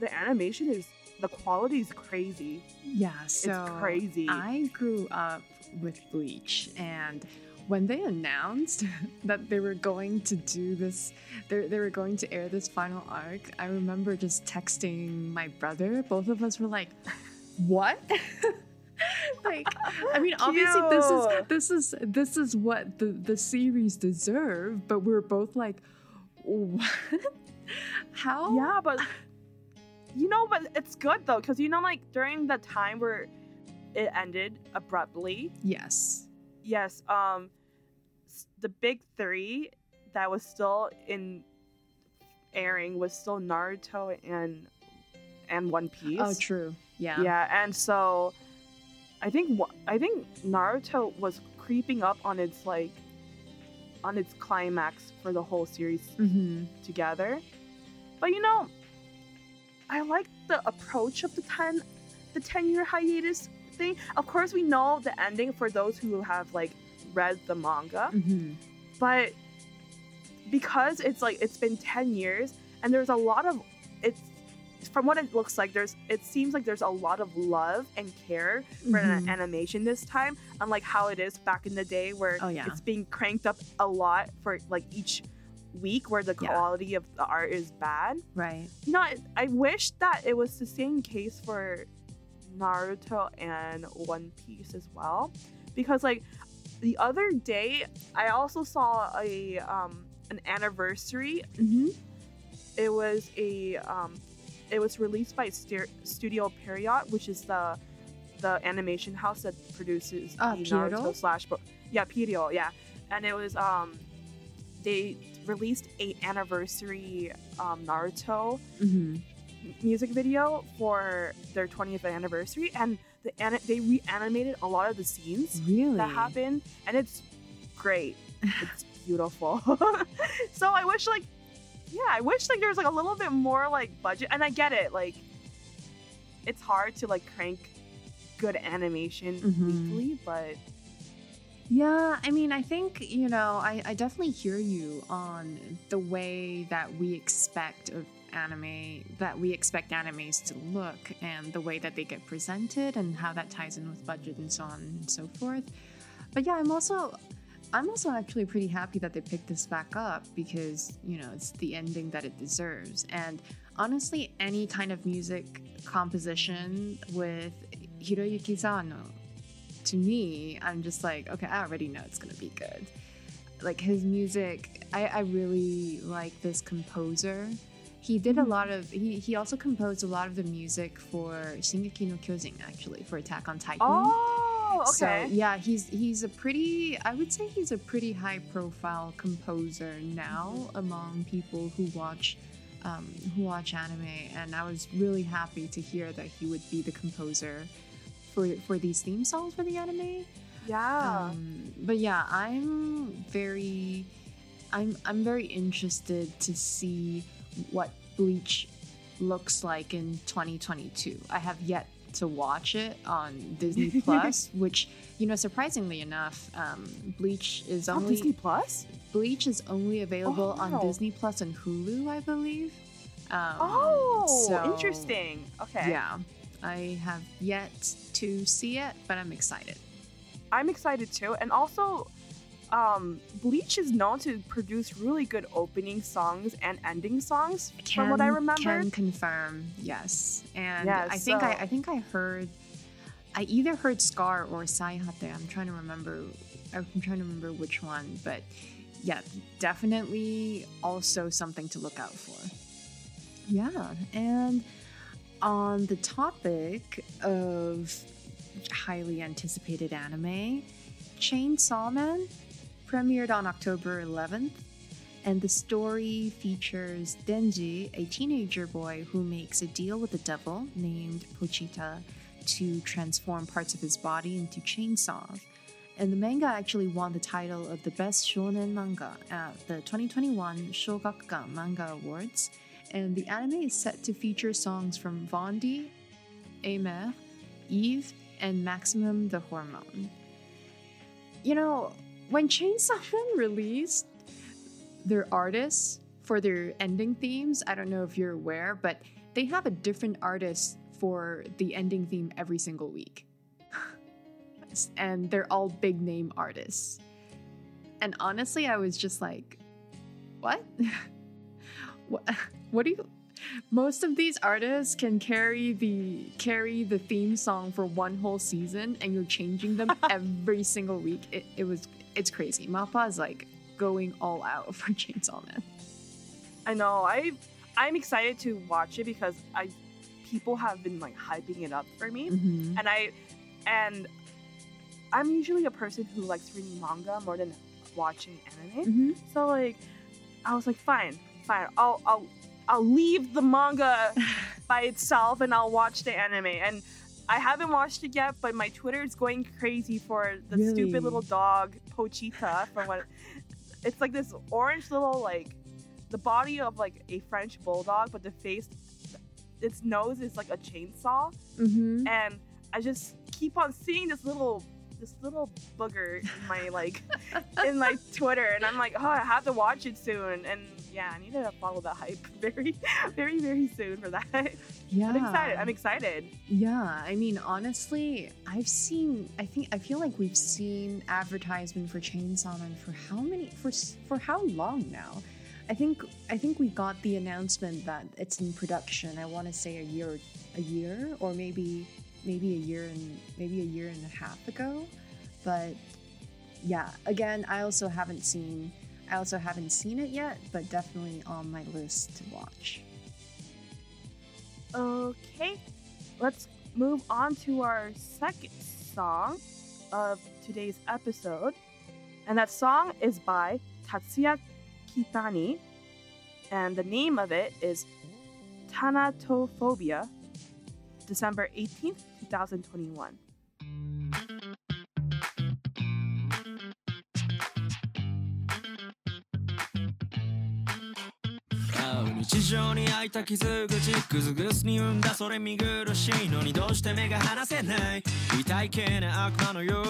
the animation is the quality is crazy. Yeah, so crazy. I grew up with Bleach, and when they announced that they were going to do this, they they were going to air this final arc, I remember just texting my brother. Both of us were like, "What?" like, I mean, obviously this is this is this is what the the series deserve, but we are both like, "What? How?" Yeah, but you know, but it's good though, because you know, like during the time where it ended abruptly, Yes. yes, um, the big three that was still in airing was still Naruto and and One Piece. Oh, true. Yeah. Yeah, and so I think I think Naruto was creeping up on its like on its climax for the whole series Mm-hmm. together. But you know, I like the approach of the 10 the 10 year hiatus thing. Of course we know the ending for those who have like read the manga, Mm-hmm. but because it's like it's been 10 years and there's a lot of it's from what it looks like there's it seems like there's a lot of love and care for an Mhm. animation this time unlike how it is back in the day where Oh, yeah. it's being cranked up a lot for like each week where the Yeah. quality of the art is bad Right. I- I wish that it was the same case for Naruto and One Piece as well, because like the other day, I also saw a um an anniversary. Mm-hmm. It was a um, it was released by Ster- Studio Pierrot, which is the the animation house that produces Ah, the? Naruto slash book. Yeah, Pierrot. Yeah, and it was um they released a anniversary um, Naruto Mm-hmm. music video for their 20th anniversary and the ani- they reanimated a lot of the scenes Really? that happened and it's great it's beautiful so i wish like yeah i wish like there was like a little bit more like budget and i get it like it's hard to like crank good animation Mhm. weekly but Yeah, I mean, I think, you know, I, I definitely hear you on the way that we expect of anime, that we expect animes to look and the way that they get presented and how that ties in with budget and so on and so forth. But yeah, I'm also. I'm also actually pretty happy that they picked this back up because, you know, it's the ending that it deserves. And honestly, any kind of music composition with Hiroyuki Sawano to me, I'm just like, okay, I already know it's gonna be good. Like his music, I, I really like this composer. He did a lot of he, he also composed a lot of the music for Shingeki no Kyojin actually for Attack on Titan. oh okay. So yeah, he's he's a pretty I would say he's a pretty high profile composer now among people who watch um, who watch anime, and I was really happy to hear that he would be the composer for for these theme songs for the anime. yeah Um, but yeah, I'm very, I'm I'm very interested to see what Bleach looks like in 2022. I have yet to watch it on Disney Plus, which you know, surprisingly enough, um, Bleach is on only disney plus Bleach is only available Oh, on. Disney Plus and Hulu, I believe. Um, oh so- interesting okay Yeah, I have yet to see it, but I'm excited. I'm excited too. And also, um, Bleach is known to produce really good opening songs and ending songs, from what I remember. Can confirm, yes. And Yeah, I think I, I think I heard, I either heard Scar or Saihate. I'm trying to remember. I'm trying to remember which one, but yeah, definitely also something to look out for. Yeah, and on the topic of highly anticipated anime, Chainsaw Man premiered on October 11th and the story features Denji, a teenager boy who makes a deal with the devil named Pochita to transform parts of his body into chainsaws. And the manga actually won the title of the best shonen manga at the 2021 Shogakukan Manga Awards. And the anime is set to feature songs from Vaundy, Aimer, Eve, and Maximum the Hormone. You know, when Chainsaw Man released, their artists for their ending themes. I don't know if you're aware, but they have a different artist for the ending theme every single week. and they're all big name artists. And honestly, I was just like, what? what what do you most of these artists can carry the carry the theme song for one whole season and you're changing them every single week. It, it was it's crazy. Mappa is like going all out for Chainsaw Man. I know. I I'm excited to watch it because I people have been like hyping it up for me, Mm-hmm. and I and I'm usually a person who likes reading manga more than watching anime. Mm-hmm. So like, I was like, fine, fine. I'll I'll I'll leave the manga by itself and I'll watch the anime. And I haven't watched it yet, but my Twitter is going crazy for the Really? stupid little dog Pochita from what it's like this orange little like the body of like a French bulldog, but the face its nose is like a chainsaw. Mm-hmm. And I just keep on seeing this little this little booger in my like in my Twitter, and I'm like, oh, I have to watch it soon. And yeah, I need to follow the hype very, very, very soon for that. Yeah. I'm excited. I'm excited. Yeah, I mean, honestly, I've seen. I think I feel like we've seen advertisement for Chainsaw Man for how many for for how long now? I think I think we got the announcement that it's in production. I want to say a year, a year, or maybe maybe a year and maybe a year and a half ago. But yeah, again, I also haven't seen. I also haven't seen it yet, but definitely on my list to watch. Okay, let's move on to our second song of today's episode. And that song is by Tatsuya Kitani. And the name of it is Thanatophobia, December 18th, 2021. 日常に開いた傷口グズグズに生んだそれ見苦しいのにどうして目が離せない。痛い系な悪魔のよう。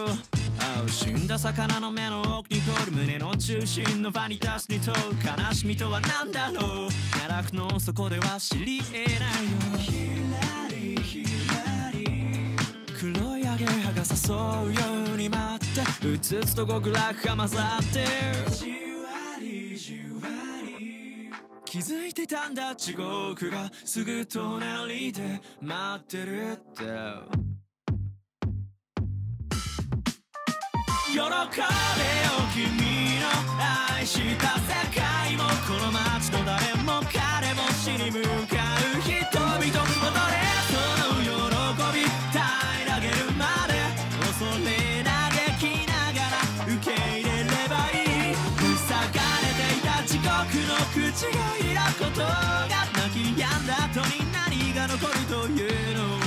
ああ死んだ魚の目の奥に通る胸の中心のバニタスに問う悲しみとは何だろう。奈落の底では知り得ない。よひらりひらり黒いアゲハが誘うように待って。うつつと極楽が混ざって気づいてたんだ地獄がすぐ隣で待ってるって。喜べよ君の愛した世界もこの街の誰も彼も死に向かう何が残るというの。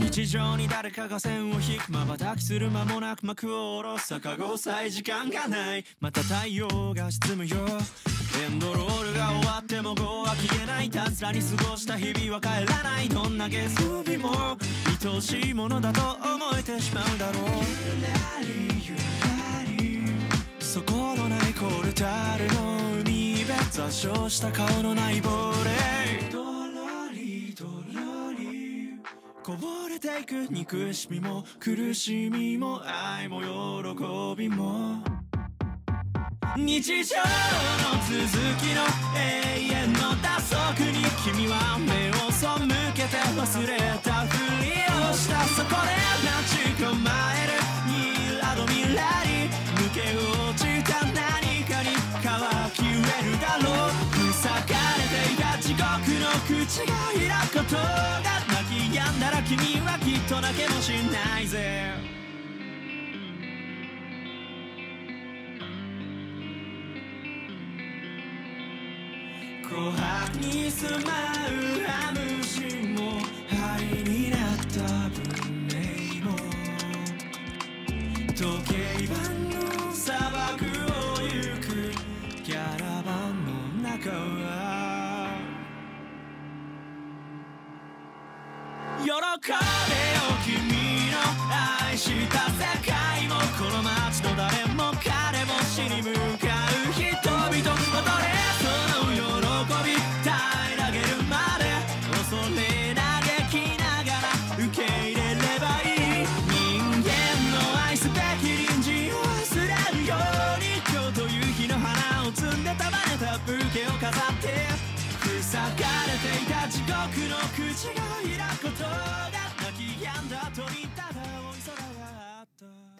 日常に誰かが線を引く。瞬きする間もなく幕を下ろす。逆子さえ時間がない。また太陽が沈むよ。エンドロールが終わっても語は消えないたつらに過ごした日々は帰らないどんな月曜日も愛しいものだと思えてしまうだろうそこのないコルタルの海辺座礁した顔のない亡霊ドロリドロリこぼれていく憎しみも苦しみも愛も喜びも日常の続きの永遠の打足に君は目を背けて忘れたふりをしたそこで待ち構えるニラドミラリ抜け落ちた何かに乾き植えるだろう塞がれていた地獄の口が開くことが泣き止んだら君はきっと泣けもしないぜ琥珀に住まうハムシも灰になった文明も。時計盤の砂漠を行くキャラバンの中は。喜べよ君の愛した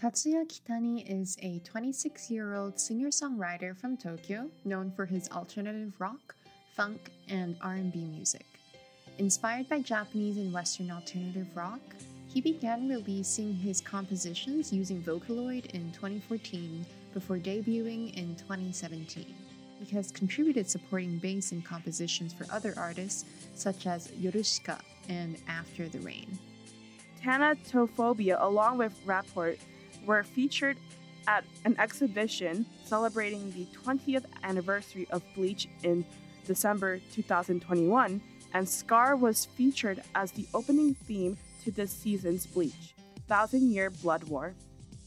Tatsuya Kitani is a 26 year old singer songwriter from Tokyo known for his alternative rock, funk, and R&B music. Inspired by Japanese and Western alternative rock, he began releasing his compositions using Vocaloid in 2014 before debuting in 2017. He has contributed supporting bass in compositions for other artists such as Yorushika and After the Rain. Thanatophobia, along with Rapport, were featured at an exhibition celebrating the 20th anniversary of Bleach in December 2021, and Scar was featured as the opening theme to this season's Bleach, Thousand Year Blood War.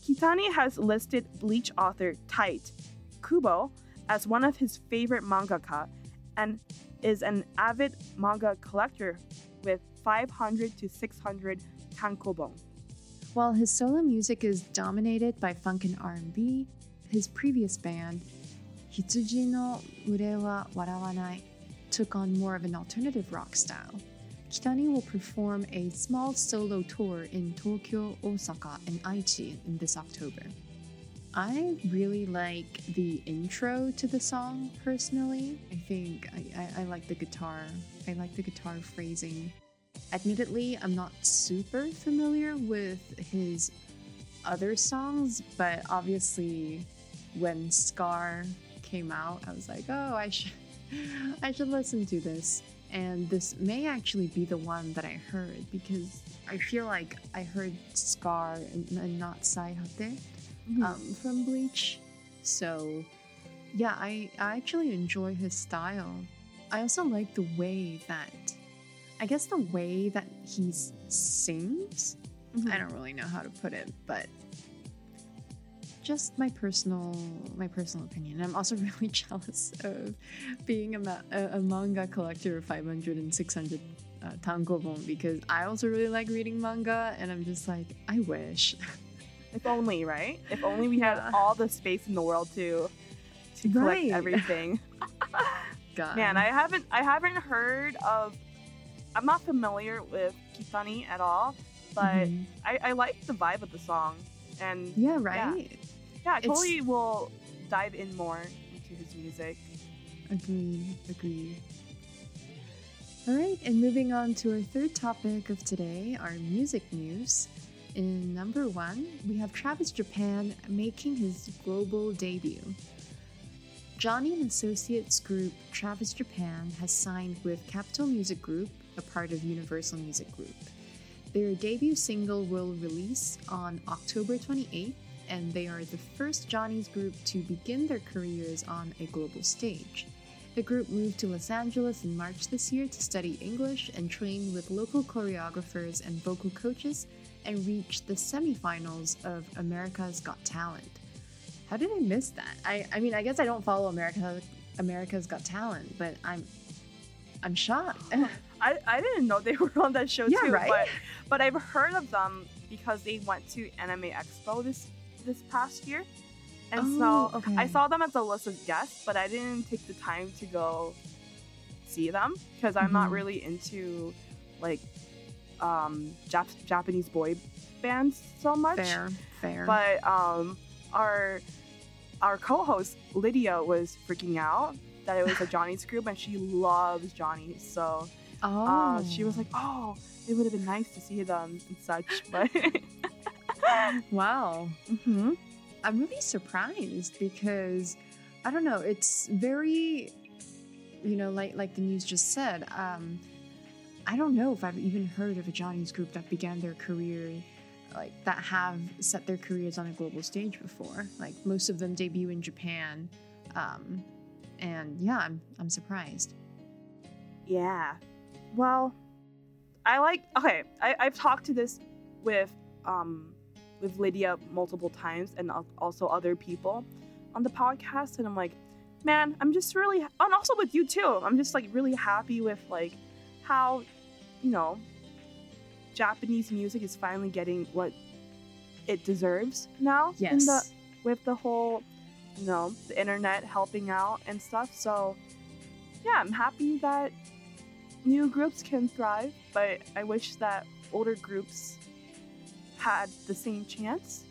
Kitani has listed Bleach author Tite Kubo as one of his favorite mangaka and is an avid manga collector with 500 to 600 tankobon. While his solo music is dominated by funk and R&B, his previous band, Hitsuji no Ure wa Warawanai, took on more of an alternative rock style. Kitani will perform a small solo tour in Tokyo, Osaka, and Aichi in this October. I really like the intro to the song personally. I think I, I, I like the guitar. I like the guitar phrasing. Admittedly, I'm not super familiar with his other songs, but obviously, when Scar came out, I was like, oh, I should, I should listen to this. And this may actually be the one that I heard because I feel like I heard Scar and, and not Sai Hate um, from Bleach. So, yeah, I, I actually enjoy his style. I also like the way that, I guess, the way that he sings. I don't really know how to put it, but just my personal my personal opinion. I'm also really jealous of being a, ma- a manga collector of 500 and 600 uh, tankobon because I also really like reading manga, and I'm just like, I wish. If only, right? If only we had Yeah. all the space in the world to to collect Right. everything. God. Man, I haven't I haven't heard of I'm not familiar with Kitani at all, but Mhm. I, I like the vibe of the song. And yeah, right. yeah, I It's- totally will dive in more into his music. Agreed, agreed. All right, and moving on to our third topic of today, our music news. In number one, we have Travis Japan making his global debut. Johnny and Associates group Travis Japan has signed with Capitol Music Group, a part of Universal Music Group. Their debut single will release on October 28th, and they are the first Johnny's group to begin their careers on a global stage. The group moved to Los Angeles in March this year to study English and train with local choreographers and vocal coaches and reached the semifinals of America's Got Talent. How did I miss that? I, I mean, I guess I don't follow America America's Got Talent, but I'm I'm shocked. I, I didn't know they were on that show Yeah, too, right? but but I've heard of them because they went to Anime Expo this this past year. And Oh, so okay. I saw them as a list of guests, but I didn't take the time to go see them because I'm not Mhm. really into like um Jap- Japanese boy bands so much. fair, fair. But um our our co-host Lydia was freaking out that it was a Johnny's group and she loves Johnny. So oh, uh, she was like, "Oh, it would have been nice to see them and such." But wow. Mhm. I'm really surprised because I don't know, it's very you know, like like the news just said, um I don't know if I've even heard of a Johnny's group that began their career like that have set their careers on a global stage before. Like most of them debut in Japan. Um and yeah, I'm I'm surprised. yeah. Well, I like. Okay, I, I've talked to this with um with Lydia multiple times and also other people on the podcast, and I'm like, man, I'm just really, and also with you too. I'm just like really happy with like how, you know, Japanese music is finally getting what it deserves now. In the Yes. with the whole, you know, the internet helping out and stuff. So, yeah, I'm happy that new groups can thrive, but I wish that older groups had the same chance.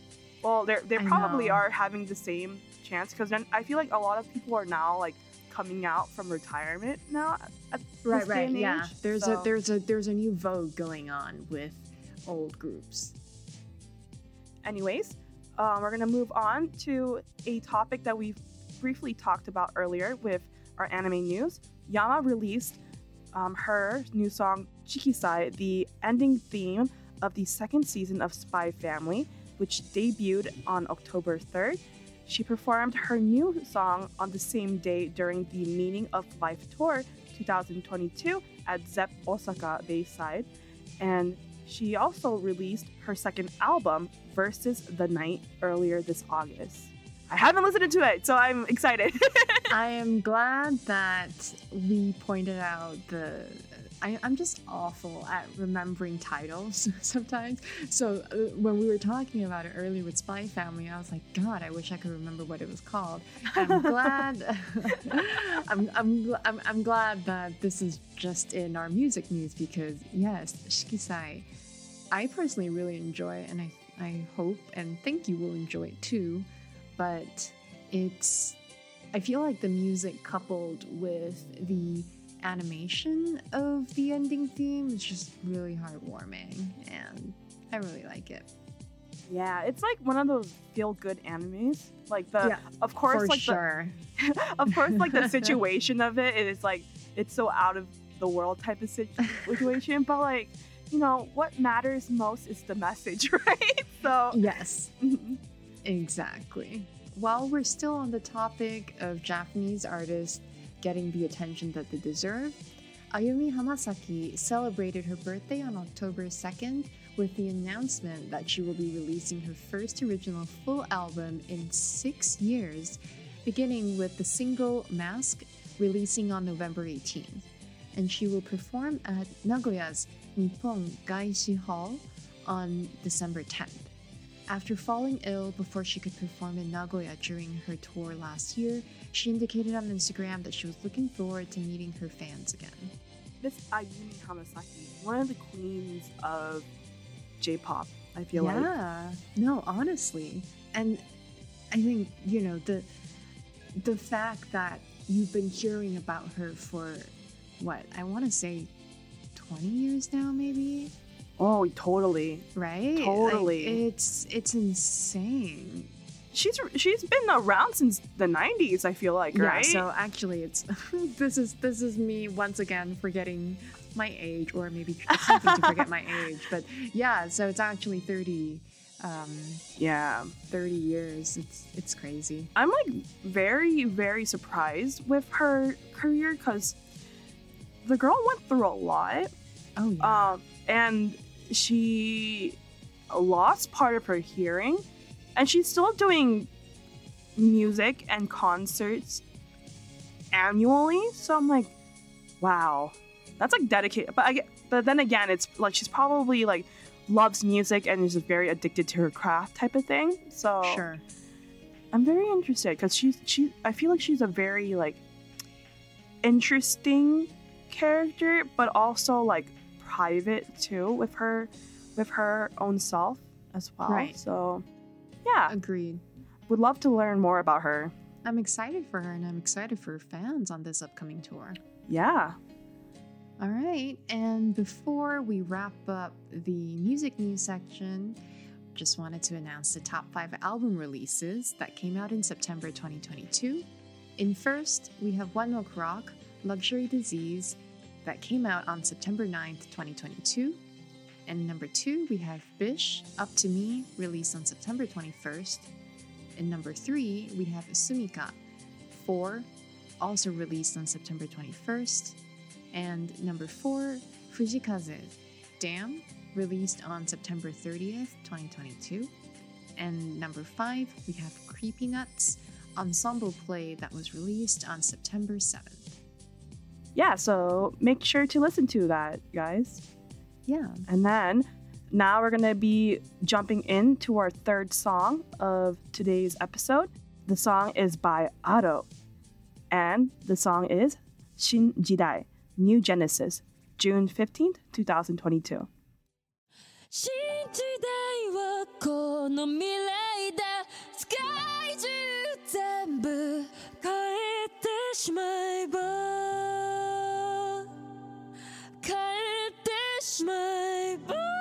Well, they they probably know. are having the same chance because then I feel like a lot of people are now like coming out from retirement now. At Right, right. Yeah. There's So- a there's a there's a new vogue going on with old groups. Anyways, um, we're gonna move on to a topic that we've briefly talked about earlier with our anime news. Yama released um, her new song Shikisai, the ending theme of the second season of Spy Family, which debuted on October 3rd. She performed her new song on the same day during the Meaning of Life Tour 2022 at Zepp Osaka Bayside. And she also released her second album, Versus the Night, earlier this August. I haven't listened to it, so I'm excited. I am glad that we pointed out the. I, I'm just awful at remembering titles sometimes. So uh, when we were talking about it earlier with Spy Family, I was like, God, I wish I could remember what it was called. I'm glad. I'm, I'm, I'm, I'm glad that this is just in our music news because yes, Shikisai, I personally really enjoy it, and I I hope and think you will enjoy it too. But it's I feel like the music coupled with the animation of the ending theme is just really heartwarming and I really like it. yeah, it's like one of those feel-good animes. Like the, Yeah, of course, For like sure. the, of course, like the situation of it is like it's so out of the world type of situation, but like you know what matters most is the message, right? So yes, mhm. Exactly. While we're still on the topic of Japanese artists getting the attention that they deserve, Ayumi Hamasaki celebrated her birthday on October 2nd with the announcement that she will be releasing her first original full album in six years, beginning with the single Mask releasing on November 18th. And she will perform at Nagoya's Nippon Gaishi Hall on December 10th. After falling ill before she could perform in Nagoya during her tour last year, she indicated on Instagram that she was looking forward to meeting her fans again. Miss Ayumi Hamasaki, one of the queens of J-pop. I feel like yeah, no, honestly, and I think you know the the fact that you've been hearing about her for what I want to say twenty years now, maybe oh, totally. right? Like, Totally. it's it's insane. She's she's been around since the '90s. I feel like, right? Yeah, so actually, it's this is this is me once again forgetting my age, or maybe attempting to forget my age. But yeah, so it's actually 30, um, yeah. 30 years. It's it's crazy. I'm like very, very surprised with her career because the girl went through a lot. Oh yeah, Um, and she lost part of her hearing, and she's still doing music and concerts annually. So I'm like, wow, that's like dedicated. But I get, but then again, it's like she's probably like loves music and is very addicted to her craft type of thing. So sure. I'm very interested because she's she. I feel like she's a very like interesting character, but also like private too with her with her own self as well. Right. So yeah, Agreed. would love to learn more about her. I'm excited for her, and I'm excited for fans on this upcoming tour. Yeah. All right, and before we wrap up the music news section, just wanted to announce the top five album releases that came out in September 2022. In first, we have One Ok Rock, Luxury Disease, that came out on September 9th, 2022. And number two, we have Bish, Up to Me, released on September 21st. And number three, we have Sumika, 4, also released on September 21st. And number four, Fujii Kaze, Damn, released on September 30th, 2022. And number five, we have Creepy Nuts, ensemble play that was released on September 7th yeah, so make sure to listen to that, guys. Yeah. And then now we're going to be jumping into our third song of today's episode. The song is by Ado, and the song is Shin Jidai, New Genesis, June 15th, 2022. 新時代はこの未来だ世界中全部変えてしまえば cut this my.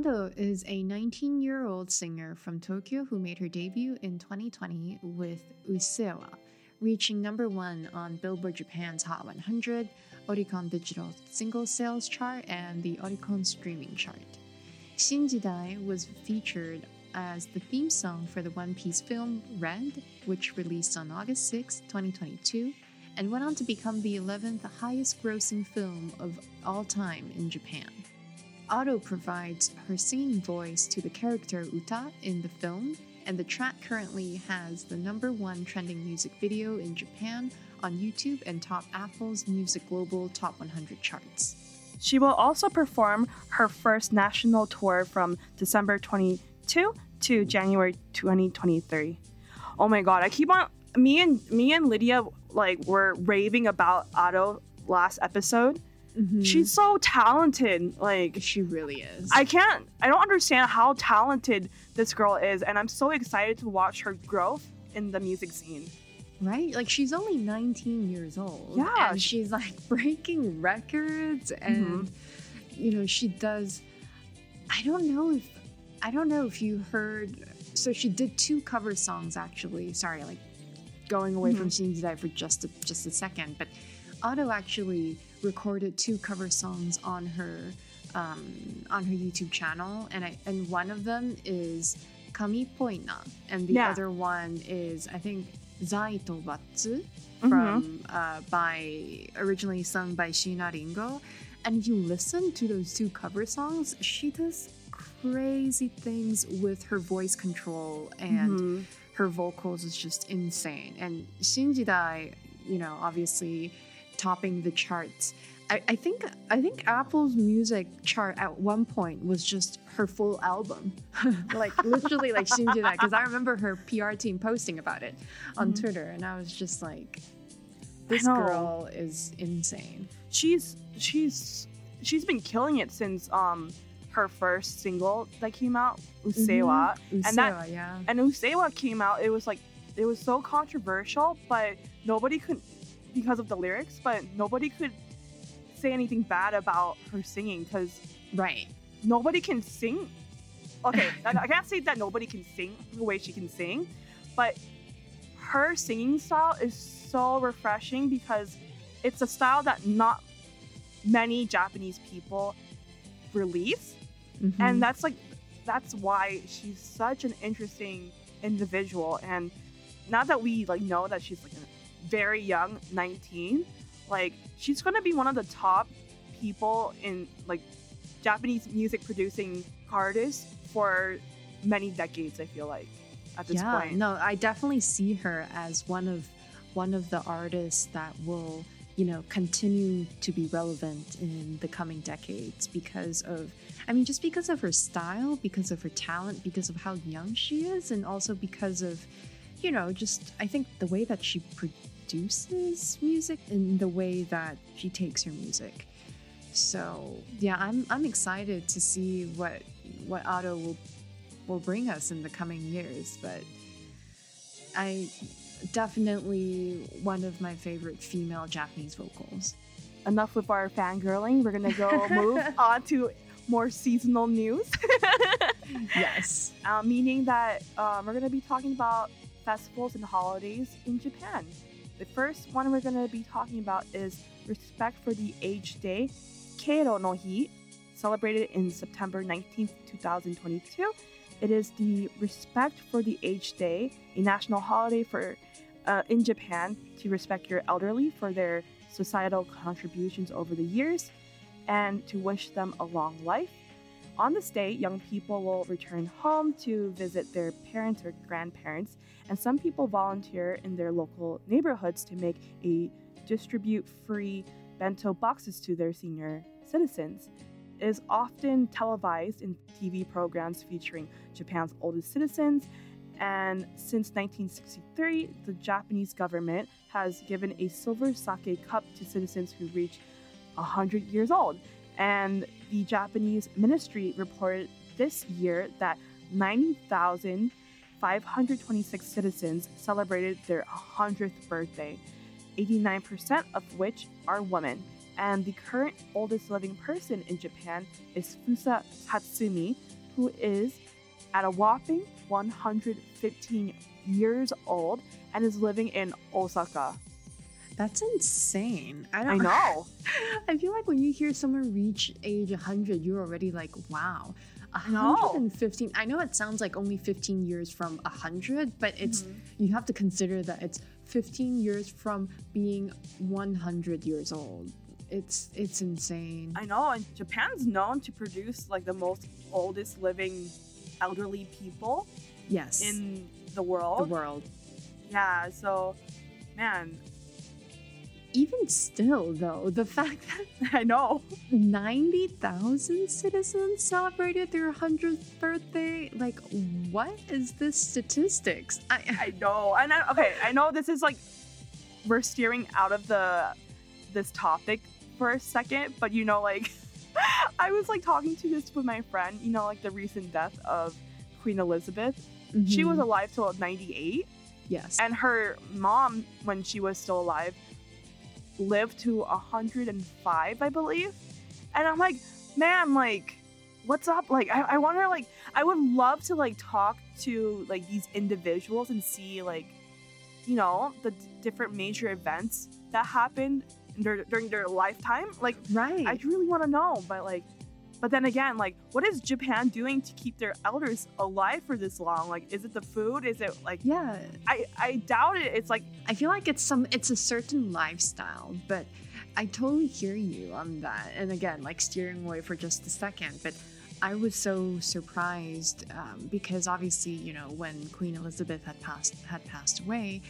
Ado is a 19 year old singer from Tokyo who made her debut in 2020 with Usseewa, reaching number one on Billboard Japan's Hot 100, Oricon Digital Single Sales Chart, and the Oricon Streaming Chart. Shinjidai was featured as the theme song for the One Piece film Red, which released on August 6, 2022, and went on to become the 11th highest grossing film of all time in Japan. Ado provides her singing voice to the character Uta in the film, and the track currently has the number one trending music video in Japan on YouTube and top Apple's Music Global Top 100 charts. She will also perform her first national tour from December 22 to January 2023. Oh my god, I keep on me and me and Lydia like were raving about Ado last episode. Mm-hmm. She's so talented. Like She really is. I can't I don't understand how talented this girl is and I'm so excited to watch her growth in the music scene. right? Like she's only 19 years old. Yeah, And she's like breaking records mm-hmm. and you know, she does I don't know if I don't know if you heard so she did two cover songs actually. Sorry, like going away mm-hmm. from Shinjidai for just a, just a second, but Ado actually recorded two cover songs on her um, on her YouTube channel, and I and one of them is Kami Poina, and the Yeah. other one is I think Zai to Batsu Mm-hmm. from uh, by originally sung by Shiina Ringo. And if you listen to those two cover songs, she does crazy things with her voice control and Mhm. her vocals is just insane. And Shinjidai, you know, obviously topping the charts. I, I think I think Apple's music chart at one point was just her full album, like literally like she did that Because I remember her PR team posting about it on Twitter, and I was just like, "This girl is insane." she's she's she's been killing it since um her first single that came out, Usseewa. And that Usseewa, yeah, and Usseewa came out, it was like it was so controversial, but nobody could because of the lyrics, but nobody could say anything bad about her singing because right. nobody can sing. Okay, I can't say that nobody can sing the way she can sing, but her singing style is so refreshing because it's a style that not many Japanese people release, Mhm. and that's like that's why she's such an interesting individual. And now that we like know that she's like a very young, 19, like she's gonna be one of the top people in like Japanese music producing artists for many decades. I feel like at this yeah, point. no, I definitely see her as one of one of the artists that will, you know, continue to be relevant in the coming decades because of I mean just because of her style, because of her talent, because of how young she is and also because of you know, just I think the way that she produces music in the way that she takes her music. So, yeah, I'm I'm excited to see what what Ado will will bring us in the coming years. But I definitely one of my favorite female Japanese vocals. Enough with our fangirling. We're gonna go move on to more seasonal news. Yes. uh, meaning that um, we're going to be talking about festivals and holidays in Japan. The first one we're going to be talking about is Respect for the Age Day, Keiro no Hi, celebrated in September 19th, 2022. It is the Respect for the Age Day, a national holiday for uh, in Japan to respect your elderly for their societal contributions over the years and to wish them a long life. On this day, young people will return home to visit their parents or grandparents, and some people volunteer in their local neighborhoods to make a distribute free bento boxes to their senior citizens. It is often televised in TV programs featuring Japan's oldest citizens, and since 1963, the Japanese government has given a silver sake cup to citizens who reach 100 years old. And the Japanese ministry reported this year that 90,526 citizens celebrated their 100th birthday, 89% of which are women. And the current oldest living person in Japan is Fusa Tatsumi, who is at a whopping 115 years old and is living in Osaka. That's insane. I I don't know. I feel like when you hear someone reach age 100, you're already like, wow. know. 115. I know it sounds like only 15 years from 100, but it's Mm-hmm. you have to consider that it's 15 years from being 100 years old. It's it's insane. I know, and Japan's known to produce like the most oldest living elderly people yes. in the world. the world. Yeah, so man, Even still though, the fact that I know. 90,000 citizens celebrated their 100th birthday, like what is this statistics? I, I know. And I, okay, I know this is like we're steering out of the this topic for a second, but you know, like I was like talking to this with my friend, you know, like the recent death of Queen Elizabeth. She was Mhm. alive till 98, yes. and her mom, when she was still alive, lived to 105, I believe. And I'm like, man, like, what's up? Like, I, I wonder, like, I would love to like talk to like these individuals and see like, you know, the d- different major events that happened dur- during their lifetime. Like, right. I really want to know, but like, but then again, like, what is Japan doing to keep their elders alive for this long? Like, is it the food? Is it like? yeah. I I doubt it. It's like I feel like it's some it's a certain lifestyle, but I totally hear you on that. And again, like steering away for just a second, but I was so surprised um, because obviously, you know, when Queen Elizabeth had passed had passed away,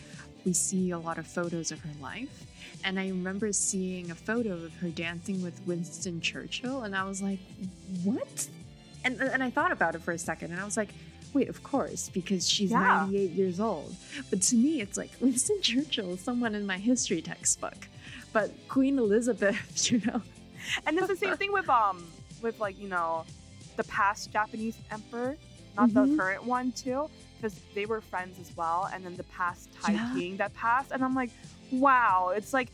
we see a lot of photos of her life, and I remember seeing a photo of her dancing with Winston Churchill, and I was like, "What?" And and I thought about it for a second, and I was like. Wait, of course, because she's Yeah. 98 years old. But to me, it's like Winston Churchill is someone in my history textbook. But Queen Elizabeth, you know, and it's the same thing with um with like you know the past Japanese emperor, not the Mhm. current one too, because they were friends as well. And then the past Thai Yeah. king that passed, and I'm like, wow, it's like.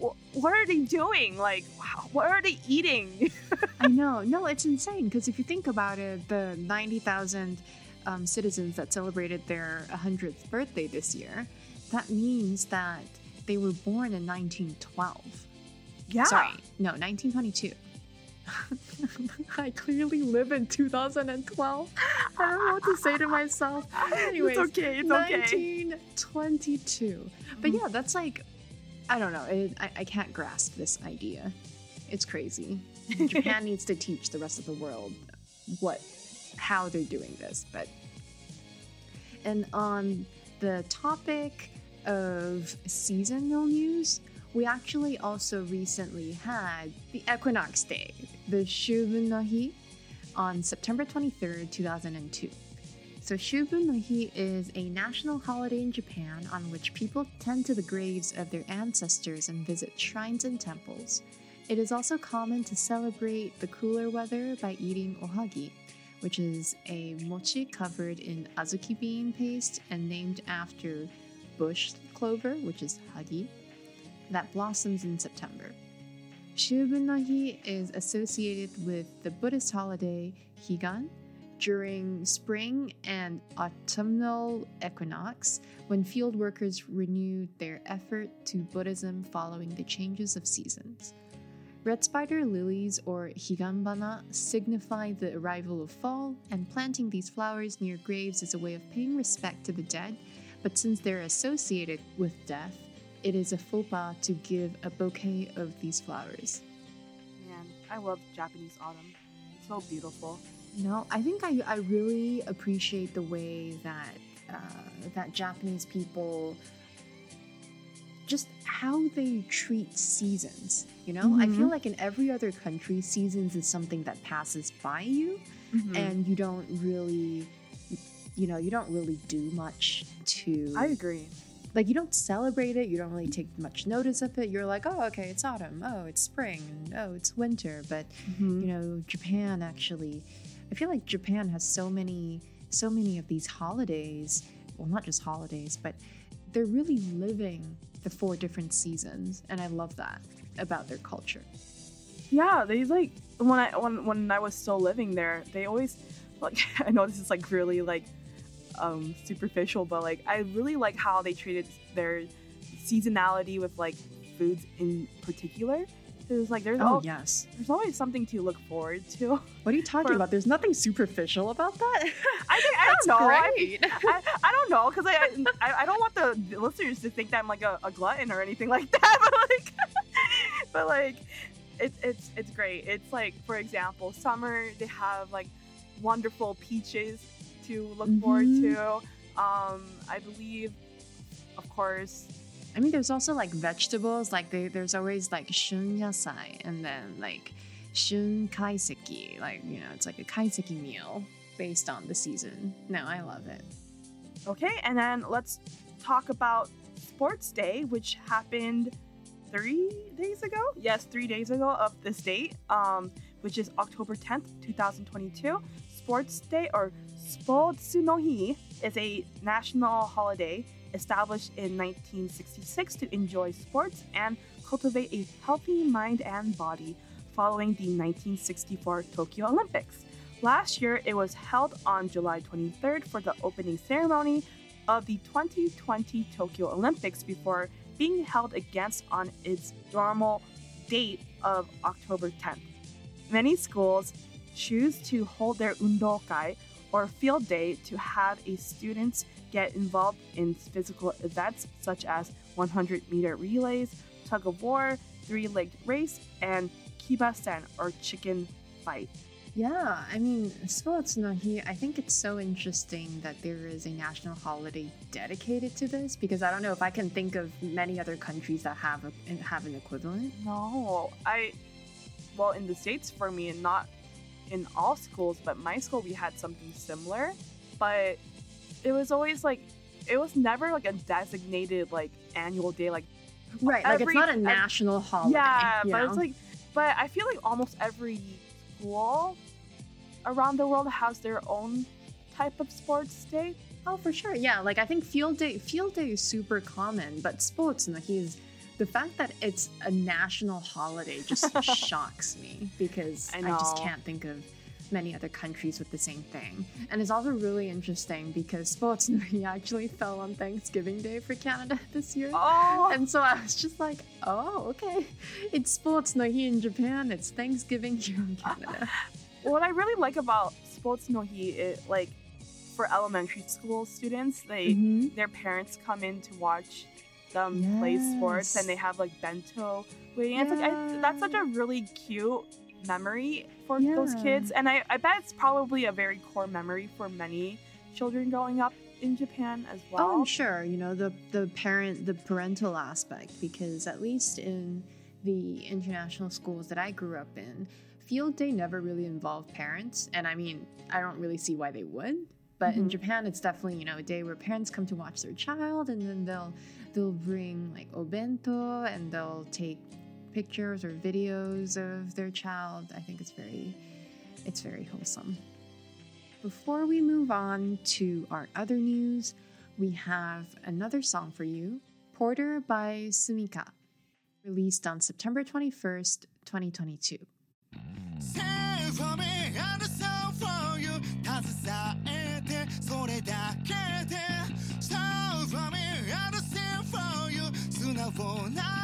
wh- What are they doing? Like, wow, what are they eating? I know. No, it's insane because if you think about it, the 90,000 um, citizens that celebrated their 100th birthday this year, that means that they were born in 1912. yeah. Sorry, no, 1922. I clearly live in 2012. I don't know what to say to myself. Anyways, it's okay. It's okay. 1922. But Mhm. yeah, that's like, I don't know. It, I, I can't grasp this idea. It's crazy. Japan needs to teach the rest of the world what, how they're doing this. But, and on the topic of seasonal news, we actually also recently had the Equinox Day, the Shubun no Hi, on September 23rd, 2002. So Shubun no Hi is a national holiday in Japan on which people tend to the graves of their ancestors and visit shrines and temples. It is also common to celebrate the cooler weather by eating ohagi, which is a mochi covered in azuki bean paste and named after bush clover, which is hagi, that blossoms in September. Hi is associated with the Buddhist holiday Higan during spring and autumnal equinox when field workers renew their effort to Buddhism following the changes of seasons. Red spider lilies or higanbana signify the arrival of fall, and planting these flowers near graves is a way of paying respect to the dead. But since they're associated with death, it is a faux pas to give a bouquet of these flowers. Man, I love Japanese autumn. It's so beautiful. No, I think I, I really appreciate the way that uh, that Japanese people just how they treat seasons. You know, I feel Mhm. like in every other country, seasons is something that passes by you, Mm-hmm. and you don't really, you know, you don't really do much to. I agree. Like you don't celebrate it. You don't really take much notice of it. You're like, oh, okay, it's autumn. Oh, it's spring. And oh, it's winter. But Mm-hmm. you know japan actually i feel like japan has so many so many of these holidays well not just holidays but they're really living the four different seasons and i love that about their culture Yeah, they like when I when when I was still living there, they always like I know this is like really like um superficial, but like I really like how they treated their seasonality with like foods in particular. It was like there's oh al- yes there's always something to look forward to. what are you talking For- about there's nothing superficial about that I think I don't know. I, great I, I don't know because I, I I don't want the listeners to think that I'm like a, a glutton or anything like that. But like, but like, it's it's it's great. It's like for example, summer they have like wonderful peaches to look forward Mhm. to. Um, I believe, of course, i mean there's also like vegetables like they, there's always like shun yasai and then like shun kaiseki like you know it's like a kaiseki meal based on the season no i love it Okay, and then let's talk about Sports Day, which happened three days ago. Yes, three days ago of this date, um, which is October 10th, 2022. Sports Day or Sportsu no Hi is a national holiday established in 1966 to enjoy sports and cultivate a healthy mind and body following the 1964 Tokyo Olympics. Last year, it was held on July 23rd for the opening ceremony of the 2020 Tokyo Olympics before being held against on its normal date of October 10th. Many schools choose to hold their undokai or field day to have a students get involved in physical events such as 100 meter relays, tug of war, three-legged race, and kiba-sen or chicken fight. Yeah, I mean, Sports no Hi, I think it's so interesting that there is a national holiday dedicated to this because I don't know if I can think of many other countries that have a, have an equivalent. No, I well in the states for me, and not in all schools, but my school we had something similar, but it was always like it was never like a designated like annual day like Right, like it's not a national holiday. yeah, but know? it's like but I feel like almost every school around the world has their own type of sports day. Oh, for sure. Yeah, like I think field day field day is super common, but sports and is the fact that it's a national holiday just shocks me because I I, just can't think of many other countries with the same thing. And it's also really interesting because sports he actually fell on Thanksgiving Day for Canada this year. Oh, And so I was just like, oh, okay. It's sports no hi in Japan. It's Thanksgiving here in Canada. what I really like about sports no hi, it, like for elementary school students, they Mhm. their parents come in to watch them play sports and they have like bento waiting. It's like I, that's such a really cute memory for those kids, and I, I bet it's probably a very core memory for many children growing up in Japan as well. Oh, I'm sure. You know the the parent, the parental aspect, because at least in the international schools that I grew up in, field day never really involved parents, and I mean, I don't really see why they would. But in Mhm. Japan, it's definitely you know a day where parents come to watch their child, and then they'll they'll bring like obento and they'll take pictures or videos of their child. I think it's very it's very wholesome. Before we move on to our other news, we have another song for you, Porter by Sumika, released on September 21st, 2022. telefonar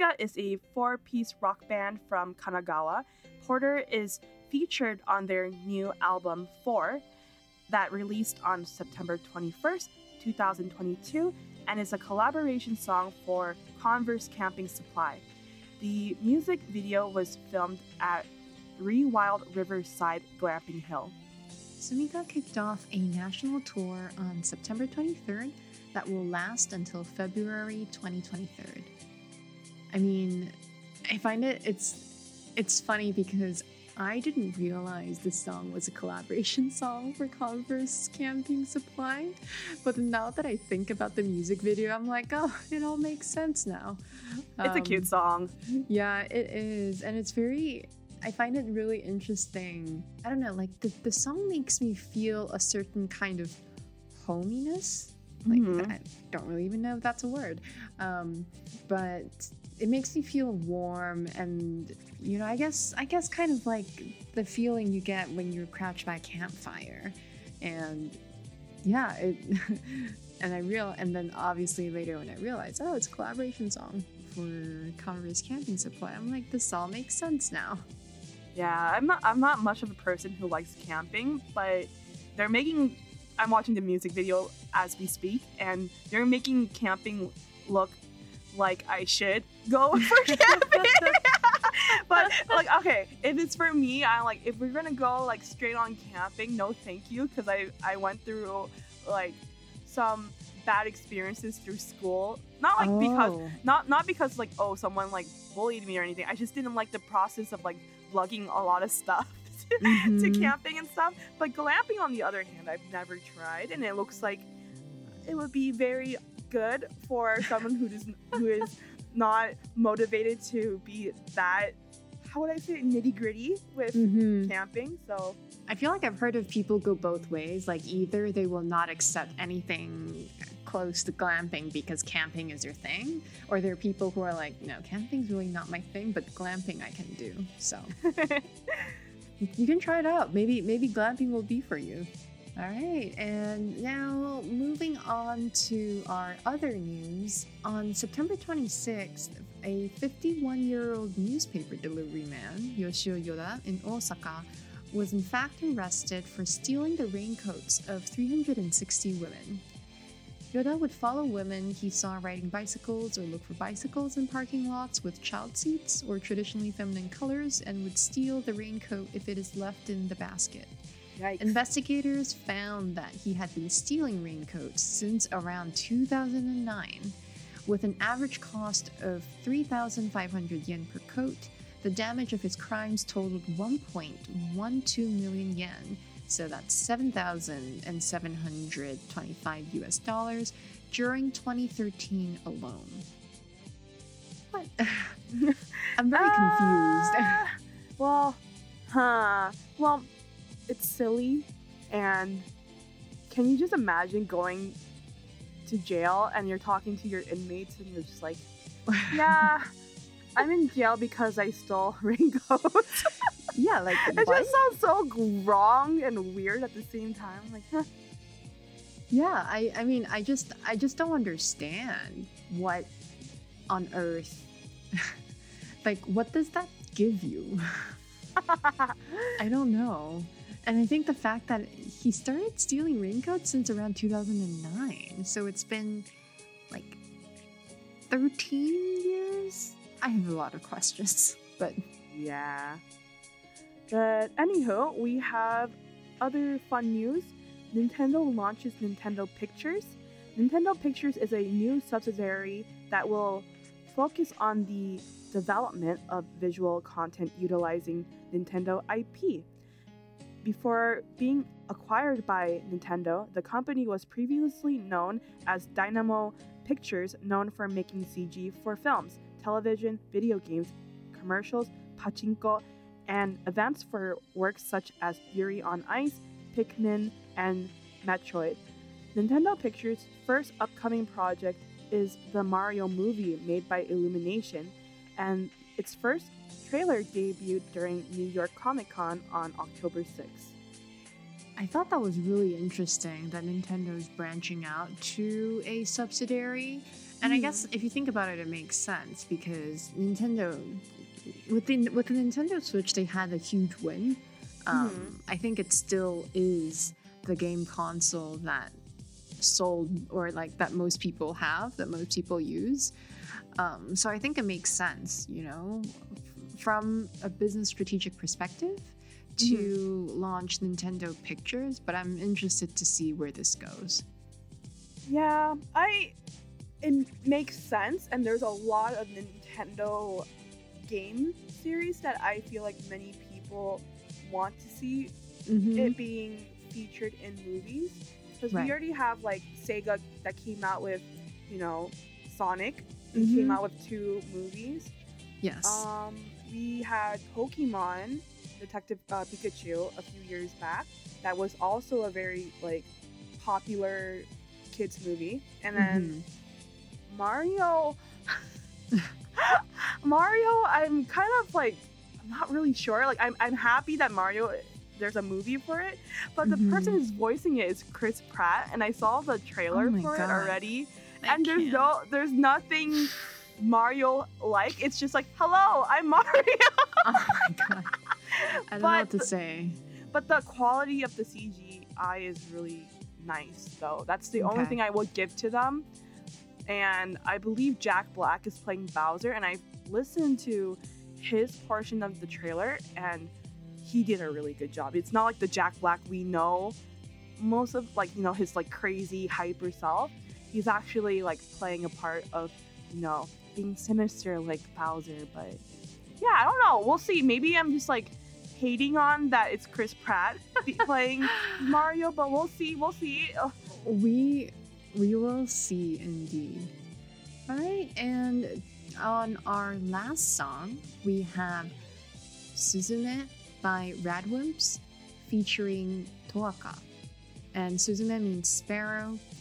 Sumika is a four piece rock band from Kanagawa. Porter is featured on their new album, Four, that released on September 21st, 2022, and is a collaboration song for Converse Camping Supply. The music video was filmed at Rewild Riverside Glamping Hill. Sumika kicked off a national tour on September 23rd that will last until February 2023. I mean, I find it it's it's funny because I didn't realize this song was a collaboration song for Converse Camping Supply, but now that I think about the music video, I'm like, oh, it all makes sense now. It's um, a cute um, song. Yeah, it is, and it's very. I find it really interesting. I don't know, like the, the song makes me feel a certain kind of hominess like mm-hmm. i don't really even know if that's a word um, but it makes me feel warm and you know I guess I guess kind of like the feeling you get when you're crouched by a campfire, and yeah, it, and I real and then obviously later when I realized oh it's a collaboration song for Converse Camping Supply, I'm like this all makes sense now. Yeah, I'm not. I'm not much of a person who likes camping, but they're making. I'm watching the music video as we speak, and they're making camping look like I should go for camping. but like, okay, if it's for me, I'm like if we're gonna go like straight on camping, no, thank you, because I I went through like some bad experiences through school. Not like because Oh. not not because like oh someone like bullied me or anything. I just didn't like the process of like lugging a lot of stuff to, to camping and stuff. But glamping on the other hand, I've never tried, and it looks like it would be very good for someone who does who is not motivated to be that how would I say nitty gritty with Mhm. camping. So I feel like I've heard of people go both ways. Like either they will not accept anything close to glamping because camping is their thing, or there are people who are like, no, camping's really not my thing, but glamping I can do. So you can try it out. Maybe maybe glamping will be for you. All right, and now moving on to our other news. On September 26th, a 51 year old newspaper delivery man, Yoshio Yoda, in Osaka, was in fact arrested for stealing the raincoats of 360 women. Yoda would follow women he saw riding bicycles or look for bicycles in parking lots with child seats or traditionally feminine colors and would steal the raincoat if it is left in the basket. Yikes. Investigators found that he had been stealing raincoats since around 2009. With an average cost of 3,500 yen per coat, the damage of his crimes totaled 1.12 million yen, so that's 7,725 US dollars during 2013 alone. What? I'm very confused. Uh, well, huh. Well, it's silly. And can you just imagine going to jail and you're talking to your inmates and you're just like, yeah, I'm in jail because I stole raincoats. yeah, like it what? just sounds so wrong and weird at the same time. Like, huh. Yeah, I, I mean, I just, I just don't understand what on earth, like, what does that give you? I don't know. And I think the fact that he started stealing raincoats since around 2009, so it's been like 13 years. I have a lot of questions, but Yeah. But anywho, we have other fun news. Nintendo launches Nintendo Pictures. Nintendo Pictures is a new subsidiary that will focus on the development of visual content utilizing Nintendo IP. Before being acquired by Nintendo, the company was previously known as Dynamo Pictures, known for making CG for films, television, video games, commercials, pachinko, and events for works such as Yuri on Ice, Pikmin, and Metroid. Nintendo Pictures' first upcoming project is the Mario movie made by Illumination, and its first trailer debuted during New York Comic Con on October 6th. I thought that was really interesting that Nintendo is branching out to a subsidiary. And I Mhm. guess if you think about it, it makes sense because Nintendo, with the, with the Nintendo Switch, they had a huge win. Um, Mhm. I think it still is the game console that sold or like that most people have, that most people use. Um, so I think it makes sense, you know, from a business strategic perspective to launch Nintendo Pictures, but I'm interested to see where this goes. Yeah, I. It makes sense, and there's a lot of Nintendo game series that I feel like many people want to see Mhm. it being featured in movies. Because Right. we already have like Sega that came out with, you know, Sonic. It Mhm. came out with two movies. Yes. Um, we had Pokemon Detective uh, Pikachu a few years back. That was also a very like popular kids movie, and then Mhm. Mario. Mario, I'm kind of like, I'm not really sure. Like, I'm, I'm happy that Mario, there's a movie for it, but the person Mhm. who's voicing it is Chris Pratt, and I saw the trailer Oh for it already, I and there's can't. no, there's nothing Mario like. It's just like, hello, I'm Mario. Oh my god. I don't know what to say. but the quality of the CGI is really nice, though. That's the only thing I will give to them. And I believe Jack Black is playing Bowser, and I listened to his portion of the trailer, and he did a really good job. It's not like the Jack Black we know, most of like you know his like crazy hyper self. He's actually like playing a part of you know being sinister like Bowser, but yeah, I don't know. We'll see. Maybe I'm just like hating on that it's Chris Pratt playing Mario, but we'll see. We'll see. Ugh. We we will see indeed. All right, and on our last song, we have Suzume by Radwimps featuring Toaka. And Suzume means sparrow.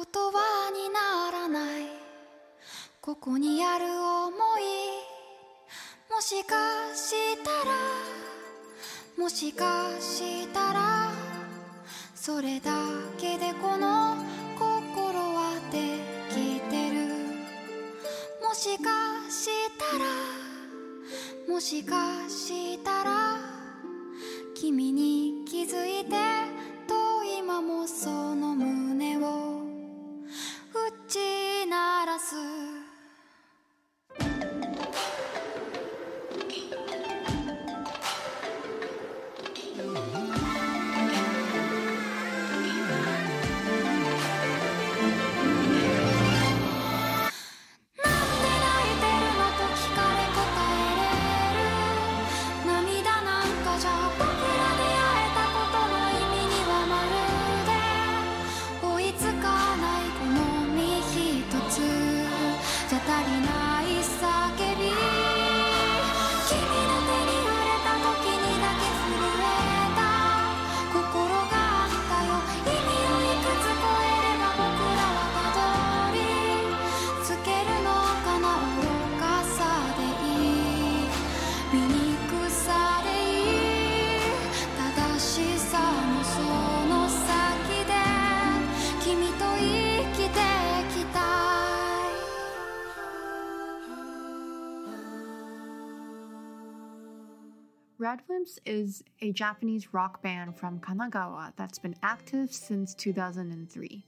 言葉にならない。ここにある想い。もしかしたら。もしかしたら。それだけでこの心はできてる。もしかしたら。もしかしたら。君に気づいてと今もその胸を打ち鳴らす。Radwimps is a Japanese rock band from Kanagawa that's been active since 2003.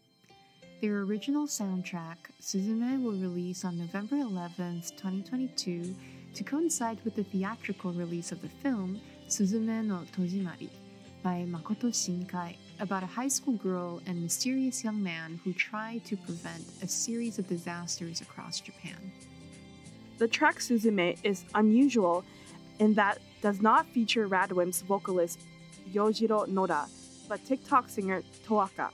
Their original soundtrack, Suzume, will release on November 11th, 2022, to coincide with the theatrical release of the film Suzume no Tojimari by Makoto Shinkai about a high school girl and mysterious young man who try to prevent a series of disasters across Japan. The track Suzume is unusual in that does not feature Radwimps vocalist Yojiro Noda, but TikTok singer Toaka.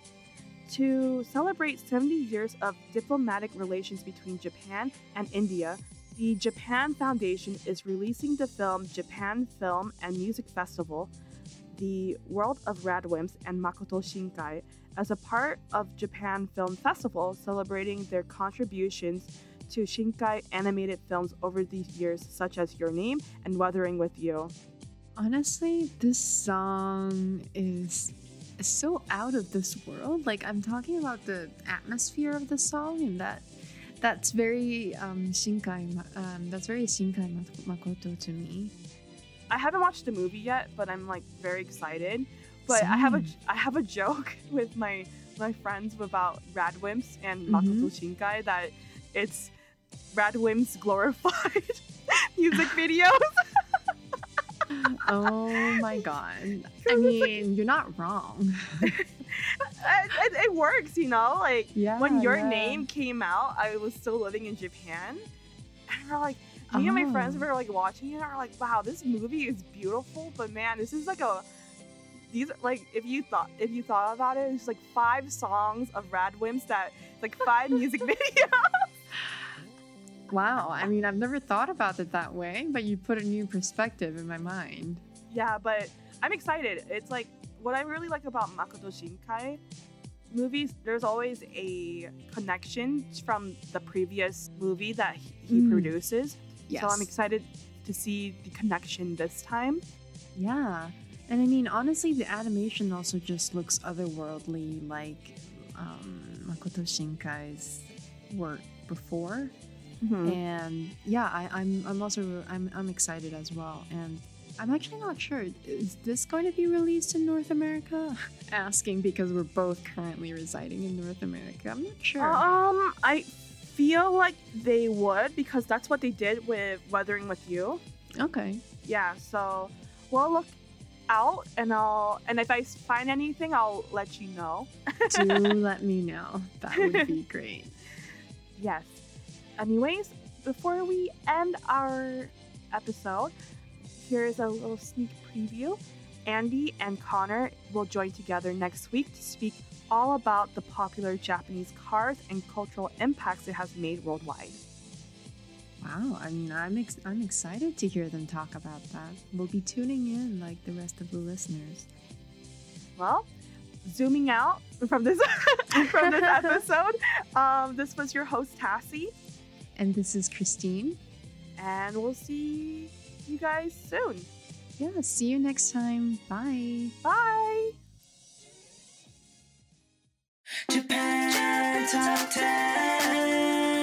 To celebrate 70 years of diplomatic relations between Japan and India, the Japan Foundation is releasing the film Japan Film and Music Festival, The World of Radwimps and Makoto Shinkai, as a part of Japan Film Festival celebrating their contributions to Shinkai animated films over these years, such as Your Name and Weathering with You. Honestly, this song is so out of this world. Like I'm talking about the atmosphere of the song, and that that's very um, Shinkai. Um, that's very Shinkai Makoto to me. I haven't watched the movie yet, but I'm like very excited. But I have a Same. I have a joke with my my friends about Radwimps and Makoto Shinkai that it's Radwimps glorified music videos. Oh my god! I mean, you're not wrong. it, it, it works, you know. Like Yeah. when your yeah. name came out, I was still living in Japan, and we're like, me and my friends Oh. were like watching it, and we're like, wow, this movie is beautiful, but man, this is like a these like if you thought if you thought about it, it's like five songs of Radwimps that like five music videos. Wow. I mean, I've never thought about it that way, but you put a new perspective in my mind. yeah, but I'm excited. It's like what I really like about Makoto Shinkai movies. There's always a connection from the previous movie that he, Mm. produces. Yes. So I'm excited to see the connection this time. Yeah. And I mean, honestly, the animation also just looks otherworldly, like um, Makoto Shinkai's work before. Mm-hmm. And yeah, I, I'm I'm also I'm I'm excited as well. And I'm actually not sure. Is this going to be released in North America? Asking because we're both currently residing in North America. I'm not sure. Um, I feel like they would because that's what they did with Weathering with You. okay. Yeah, so we'll look out and I'll and if I find anything, I'll let you know. Do let me know. That would be great. Yes. Anyways, before we end our episode, here's a little sneak preview. Andy and Connor will join together next week to speak all about the popular Japanese cars and cultural impacts it has made worldwide. Wow, I mean, I'm ex- I'm excited to hear them talk about that. We'll be tuning in like the rest of the listeners. Well, zooming out from this from this episode, um, this was your host Tassie, And this is Christine. and we'll see you guys soon. Yeah, see you next time. Bye. Bye. Japan Top 10